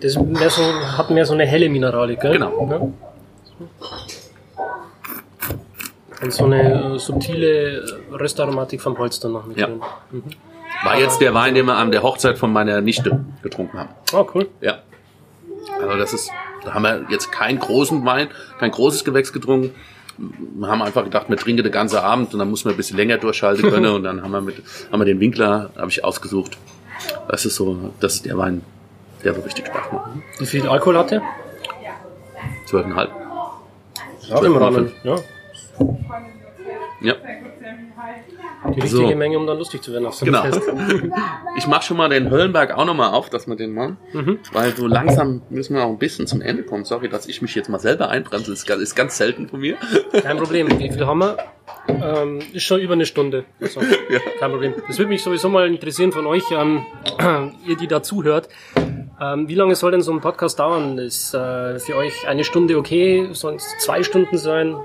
Das mehr so, hat mehr so eine helle Mineralik, gell? Genau. Ja. Und so eine äh, subtile äh, Röstaromatik vom Holz dann noch mit Ja. drin. Mhm. war jetzt der Wein, den wir an der Hochzeit von meiner Nichte getrunken haben. Oh, cool. Ja. Also das ist, da haben wir jetzt keinen großen Wein, kein großes Gewächs getrunken. Wir haben einfach gedacht, wir trinken den ganzen Abend und dann muss man ein bisschen länger durchschalten können und dann haben wir mit, haben wir den Winkler, habe ich ausgesucht. Das ist so, das ist der Wein, der so richtig Spaß macht. Wie viel Alkohol hat der? Zwölfeinhalb. Ja, im Rahmen. Ja. Ja. Die richtige So. Menge, um dann lustig zu werden auf so einem Genau. Fest. Ich mache schon mal den Höllenberg auch nochmal auf, dass wir den machen. Weil so langsam müssen wir auch ein bisschen zum Ende kommen. Sorry, dass ich mich jetzt mal selber einbremse. Das ist ganz- selten von mir. Kein Problem. Wie viel haben wir? Ähm, ist schon über eine Stunde. Also, Kein Problem. Das würde mich sowieso mal interessieren von euch, ähm, ihr, die da zuhört. Ähm, wie lange soll denn so ein Podcast dauern? Ist äh, für euch eine Stunde okay? Sollen es zwei Stunden sein?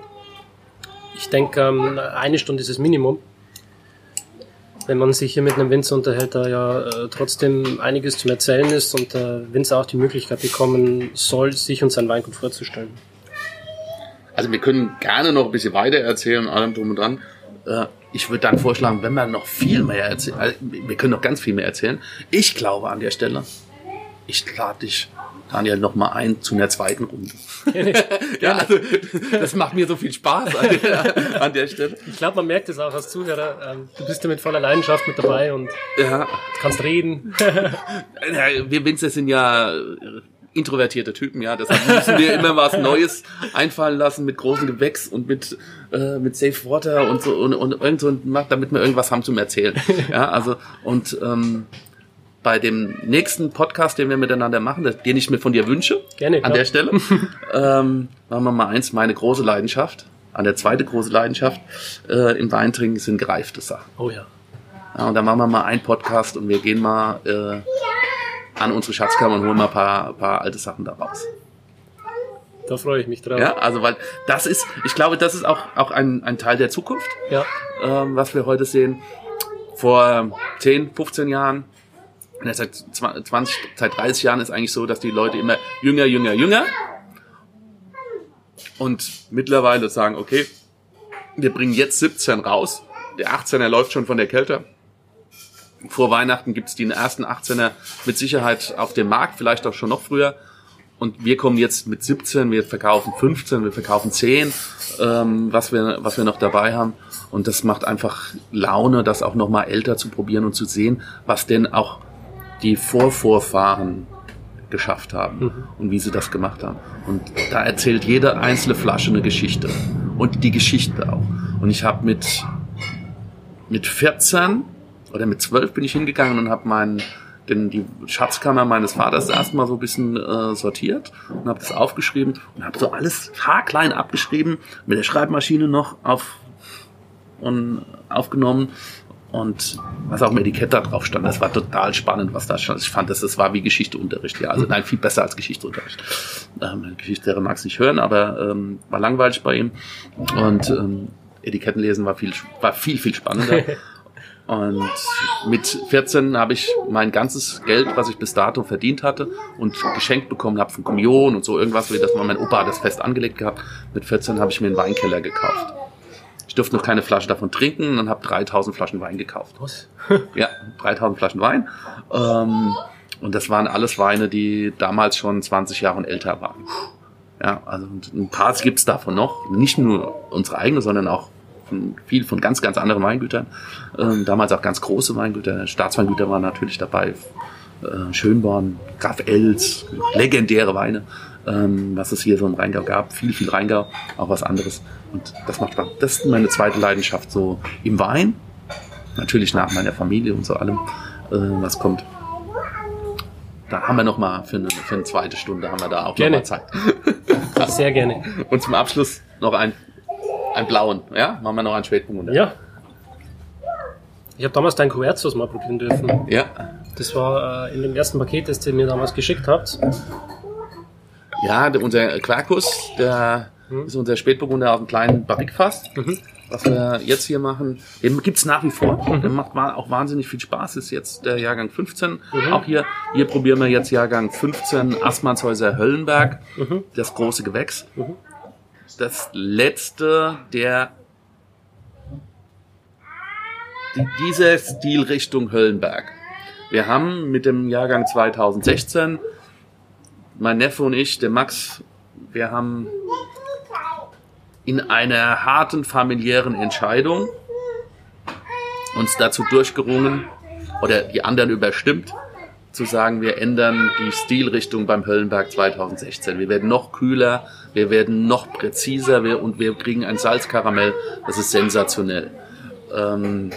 Ich denke, ähm, eine Stunde ist das Minimum. Wenn man sich hier mit einem Winzer unterhält, da ja äh, trotzdem einiges zum Erzählen ist und der Winzer auch die Möglichkeit bekommen soll, sich und sein Weingut vorzustellen. Also wir können gerne noch ein bisschen weiter erzählen, allem drum und dran. Äh, ich würde dann vorschlagen, wenn wir noch viel mehr erzählen, also wir können noch ganz viel mehr erzählen. Ich glaube an der Stelle, ich lade dich, Daniel, noch mal ein zu einer zweiten Runde. ja, also das macht mir so viel Spaß an der, an der Stelle. Ich glaube, man merkt es auch als Zuhörer. Ähm, du bist ja mit voller Leidenschaft mit dabei und Ja, kannst reden. Ja, wir Winzer sind ja introvertierte Typen, ja. Deshalb müssen wir immer was Neues einfallen lassen mit großem Gewächs und mit, äh, mit Safe Water und so und, und irgend so, damit wir irgendwas haben zum Erzählen. Ja, also und ähm, bei dem nächsten Podcast, den wir miteinander machen, den ich mir von dir wünsche, Gerne, an klar. der Stelle, ähm, machen wir mal eins, meine große Leidenschaft. An der zweite große Leidenschaft äh, im Weintrinken sind gereifte Sachen. Oh ja. Ja, und dann machen wir mal einen Podcast und wir gehen mal äh, an unsere Schatzkammer und holen mal ein paar, paar alte Sachen da raus. Da freue ich mich drauf. Ja, also weil das ist, ich glaube, das ist auch, auch ein, ein Teil der Zukunft, ja. ähm, was wir heute sehen. Vor 10, 15 Jahren, ja, seit 20, seit 30 Jahren ist eigentlich so, dass die Leute immer jünger, jünger, jünger und mittlerweile sagen, okay, wir bringen jetzt 17 raus, der 18er läuft schon von der Kälte. Vor Weihnachten gibt's die ersten 18er mit Sicherheit auf dem Markt, vielleicht auch schon noch früher. Und wir kommen jetzt mit 17, wir verkaufen 15, wir verkaufen 10, ähm, was, wir, was wir noch dabei haben. Und das macht einfach Laune, das auch nochmal älter zu probieren und zu sehen, was denn auch die Vorvorfahren geschafft haben und wie sie das gemacht haben. Und da erzählt jede einzelne Flasche eine Geschichte. Und die Geschichte auch. Und ich habe mit, mit 14 oder mit 12 bin ich hingegangen und habe meinen den, die Schatzkammer meines Vaters erstmal so ein bisschen äh, sortiert und habe das aufgeschrieben und habe so alles haarklein abgeschrieben, mit der Schreibmaschine noch auf und aufgenommen und was auch im Etikett da drauf stand. Das war total spannend, was da stand. Ich fand, das, das war wie Geschichteunterricht. Ja, also nein, viel besser als Geschichteunterricht. Ähm, Geschichtslehrer mag es nicht hören, aber ähm, war langweilig bei ihm. Und ähm, Etikettenlesen war viel, war viel, viel spannender. Und mit 14 habe ich mein ganzes Geld, was ich bis dato verdient hatte und geschenkt bekommen habe von Kommunion und so irgendwas, wie das mein Opa hat das fest angelegt gehabt. Mit 14 habe ich mir einen Weinkeller gekauft. Ich durfte noch keine Flasche davon trinken und habe 3000 Flaschen Wein gekauft. Was? Ja, 3000 Flaschen Wein. Ähm, und das waren alles Weine, die damals schon 20 Jahre und älter waren. Ja, also ein paar gibt's davon noch. Nicht nur unsere eigene, sondern auch von, viel von ganz, ganz anderen Weingütern. Ähm, damals auch ganz große Weingüter. Staatsweingüter waren natürlich dabei. Äh, Schönborn, Graf Els, legendäre Weine, ähm, was es hier so im Rheingau gab. Viel, viel Rheingau, auch was anderes. Und das macht Spaß. Das ist meine zweite Leidenschaft so im Wein. Natürlich nach meiner Familie und so allem, äh, was kommt. Da haben wir noch mal für eine, für eine zweite Stunde haben wir da auch noch Gerne. mal Zeit. Sehr gerne. Und zum Abschluss noch ein, ein blauen, ja? Machen wir noch einen Spätpunkt. Ja. Ich habe damals dein Querzos mal probieren dürfen. Ja. Das war äh, in dem ersten Paket, das ihr mir damals geschickt habt. Ja, unser Querkus, der ist unser Spätburgunder aus einem kleinen Barrikfass. Was wir jetzt hier machen, den gibt's nach wie vor. Der macht auch wahnsinnig viel Spaß. Ist jetzt der Jahrgang 15. Auch hier, hier probieren wir jetzt Jahrgang 15 Assmannshäuser Höllenberg. Das große Gewächs. Das letzte der die, dieser Stilrichtung Höllenberg. Wir haben mit dem Jahrgang 2016 mein Neffe und ich, der Max, wir haben in einer harten familiären Entscheidung uns dazu durchgerungen oder die anderen überstimmt, zu sagen, wir ändern die Stilrichtung beim Höllenberg 2016. Wir werden noch kühler, wir werden noch präziser wir, und wir kriegen ein Salzkaramell. Das ist sensationell. Ähm,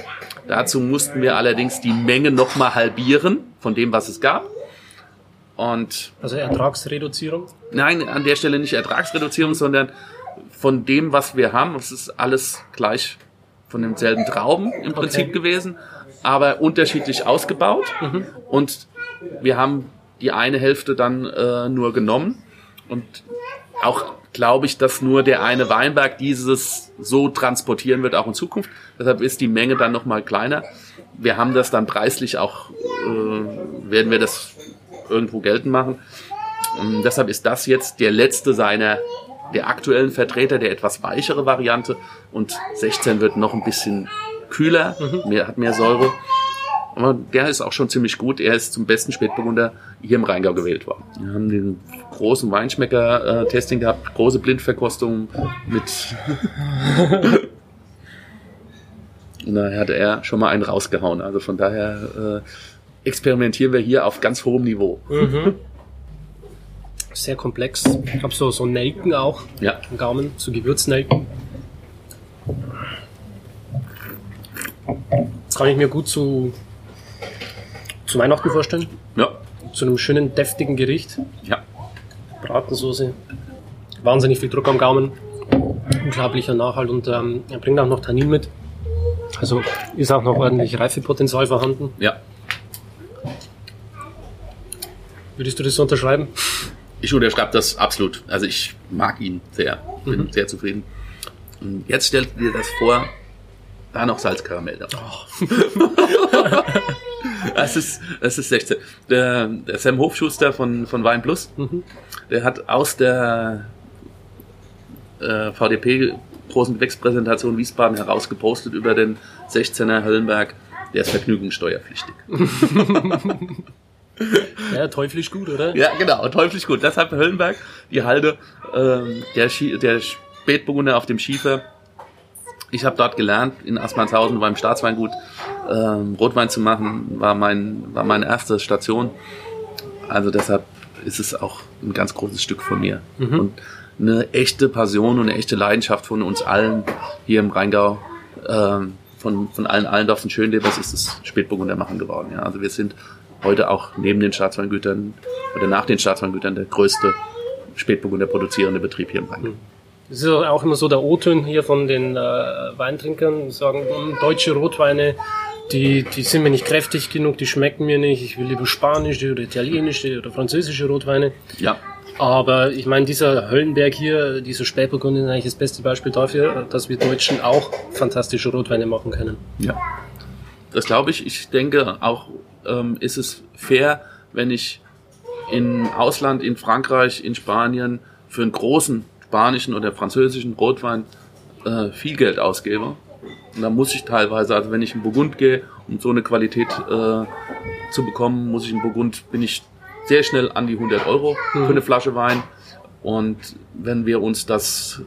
dazu mussten wir allerdings die Menge nochmal halbieren von dem, was es gab. Und Also Ertragsreduzierung. Nein, an der Stelle nicht Ertragsreduzierung, sondern von dem, was wir haben. Es ist alles gleich von demselben Trauben im Prinzip gewesen, aber unterschiedlich ausgebaut. Und wir haben die eine Hälfte dann äh, nur genommen und auch glaube ich, dass nur der eine Weinberg dieses so transportieren wird, auch in Zukunft. Deshalb ist die Menge dann nochmal kleiner. Wir haben das dann preislich auch, äh, werden wir das irgendwo geltend machen. Und deshalb ist das jetzt der letzte seiner, der aktuellen Vertreter, der etwas weichere Variante. Und 16 wird noch ein bisschen kühler, mhm. mehr, hat mehr Säure. Aber der ist auch schon ziemlich gut. Er ist zum besten Spätburgunder hier im Rheingau gewählt worden. Wir haben den großen Weinschmecker-Testing gehabt, große Blindverkostung mit. Und da hat er schon mal einen rausgehauen. Also von daher äh, experimentieren wir hier auf ganz hohem Niveau. Mhm. Sehr komplex. Ich habe so, so Nelken auch ja. im Gaumen, so Gewürznelken. Das kann ich mir gut zu zu Weihnachten vorstellen. Ja. Zu einem schönen, deftigen Gericht. Ja. Bratensoße. Wahnsinnig viel Druck am Gaumen. Unglaublicher Nachhalt und ähm, er bringt auch noch Tannin mit. Also ist auch noch ordentlich Reifepotenzial vorhanden. Ja. Würdest du das unterschreiben? Ich unterschreibe das absolut. Also ich mag ihn sehr. Bin mhm. sehr zufrieden. Und jetzt stellt dir das vor, da noch Salzkaramell da. Oh. Das ist, das ist 16. Der, der Sam Hofschuster von, von Wein Plus, mhm. der hat aus der äh, VDP großen Gewächspräsentation Wiesbaden heraus gepostet über den 16er Höllenberg, der ist vergnügungssteuerpflichtig. ja, teuflisch gut, oder? Ja, genau, teuflisch gut. Deshalb Höllenberg, die Halde, ähm, der, der Spätburgunder auf dem Schiefer, ich habe dort gelernt, in Aspernshausen beim Staatsweingut ähm, Rotwein zu machen, war, mein, war meine erste Station. Also deshalb ist es auch ein ganz großes Stück von mir. Mhm. Und eine echte Passion und eine echte Leidenschaft von uns allen hier im Rheingau, ähm, von, von allen Allendorf und Schönlebers ist es Spätburgunder machen geworden. Ja. Also wir sind heute auch neben den Staatsweingütern oder nach den Staatsweingütern der größte Spätburgunder produzierende Betrieb hier im. Mhm. Das ist auch immer so der O-Ton hier von den äh, Weintrinkern, die sagen, hm, deutsche Rotweine, die, die sind mir nicht kräftig genug, die schmecken mir nicht, ich will lieber spanische oder italienische oder französische Rotweine. Ja. Aber ich meine, dieser Höllenberg hier, dieser Spätburgunder ist eigentlich das beste Beispiel dafür, dass wir Deutschen auch fantastische Rotweine machen können. Ja. Das glaube ich. Ich denke auch, ähm, ist es fair, wenn ich im Ausland, in Frankreich, in Spanien für einen großen spanischen oder französischen Rotwein äh, viel Geld ausgebe. Und da muss ich teilweise, also wenn ich in Burgund gehe, um so eine Qualität äh, zu bekommen, muss ich in Burgund, bin ich sehr schnell an die 100 Euro mhm. für eine Flasche Wein. Und wenn wir uns das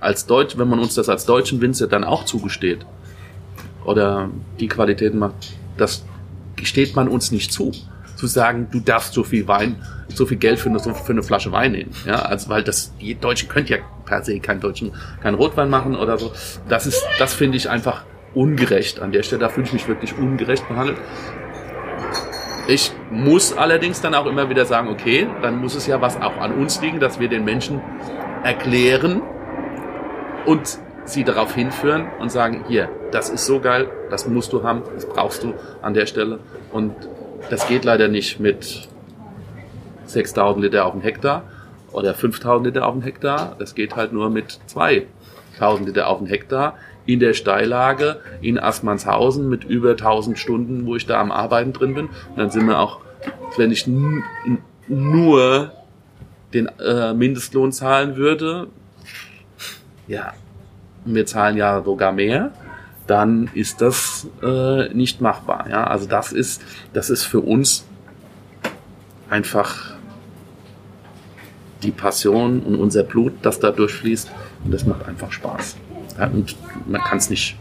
als Deutsch, wenn man uns das als deutschen Winzer dann auch zugesteht oder die Qualitäten macht, das gesteht man uns nicht zu zu sagen, du darfst so viel Wein, so viel Geld für eine, für eine Flasche Wein nehmen. Ja, also weil das, die Deutschen können ja per se keinen deutschen, keinen Rotwein machen oder so. Das ist, das finde ich einfach ungerecht an der Stelle. Da fühle ich mich wirklich ungerecht behandelt. Ich muss allerdings dann auch immer wieder sagen, okay, dann muss es ja was auch an uns liegen, dass wir den Menschen erklären und sie darauf hinführen und sagen, hier, das ist so geil, das musst du haben, das brauchst du an der Stelle. Und das geht leider nicht mit 6000 Liter auf dem Hektar oder 5000 Liter auf dem Hektar. Das geht halt nur mit 2000 Liter auf dem Hektar in der Steillage in Assmannshausen mit über 1000 Stunden, wo ich da am Arbeiten drin bin. Und dann sind wir auch, wenn ich nur den äh, Mindestlohn zahlen würde, ja, wir zahlen ja sogar mehr, dann ist das äh, nicht machbar. Ja? Also das ist, das ist für uns einfach die Passion und unser Blut, das da durchfließt. Und das macht einfach Spaß. Ja, und man kann es nicht.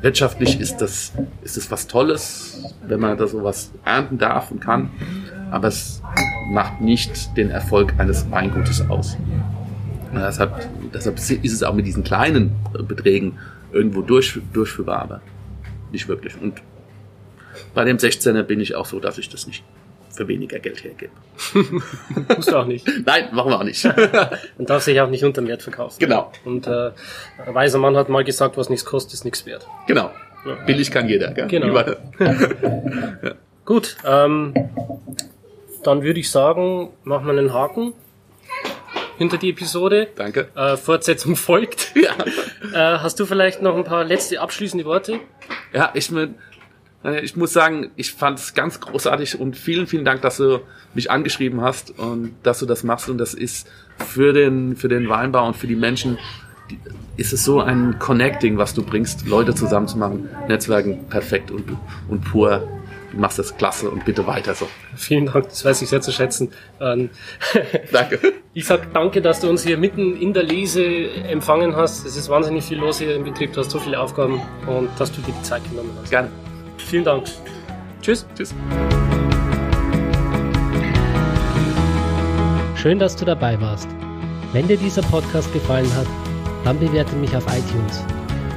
Wirtschaftlich ist das, ist das was Tolles, wenn man da sowas ernten darf und kann. Aber es macht nicht den Erfolg eines Weingutes aus. Und deshalb, deshalb ist es auch mit diesen kleinen Beträgen irgendwo durch, durchführbar, aber nicht wirklich. Und bei dem 16er bin ich auch so, dass ich das nicht für weniger Geld hergebe. Musst du auch nicht. Nein, machen wir auch nicht. Man darf sich auch nicht unter Wert verkaufen. Genau. Und äh, ein weiser Mann hat mal gesagt, was nichts kostet, ist nichts wert. Genau. Ja. Billig kann jeder. Gell? Genau. ja. Gut. Ähm, dann würde ich sagen, machen wir einen Haken hinter die Episode. Danke. Äh, Fortsetzung folgt. Ja. Äh, hast du vielleicht noch ein paar letzte abschließende Worte? Ja, ich, mein, äh, ich muss sagen, ich fand es ganz großartig und vielen, vielen Dank, dass du mich angeschrieben hast und dass du das machst. Und das ist für den, für den Weinbau und für die Menschen, ist es so ein Connecting, was du bringst, Leute zusammenzumachen, Netzwerken perfekt und, und pur. Du machst das klasse und bitte weiter so. Vielen Dank, das weiß ich sehr zu schätzen. Ähm, Danke. Ich sag danke, dass du uns hier mitten in der Lese empfangen hast. Es ist wahnsinnig viel los hier im Betrieb, du hast so viele Aufgaben und dass du dir die Zeit genommen hast. Gerne. Vielen Dank. Tschüss. Tschüss. Schön, dass du dabei warst. Wenn dir dieser Podcast gefallen hat, dann bewerte mich auf iTunes.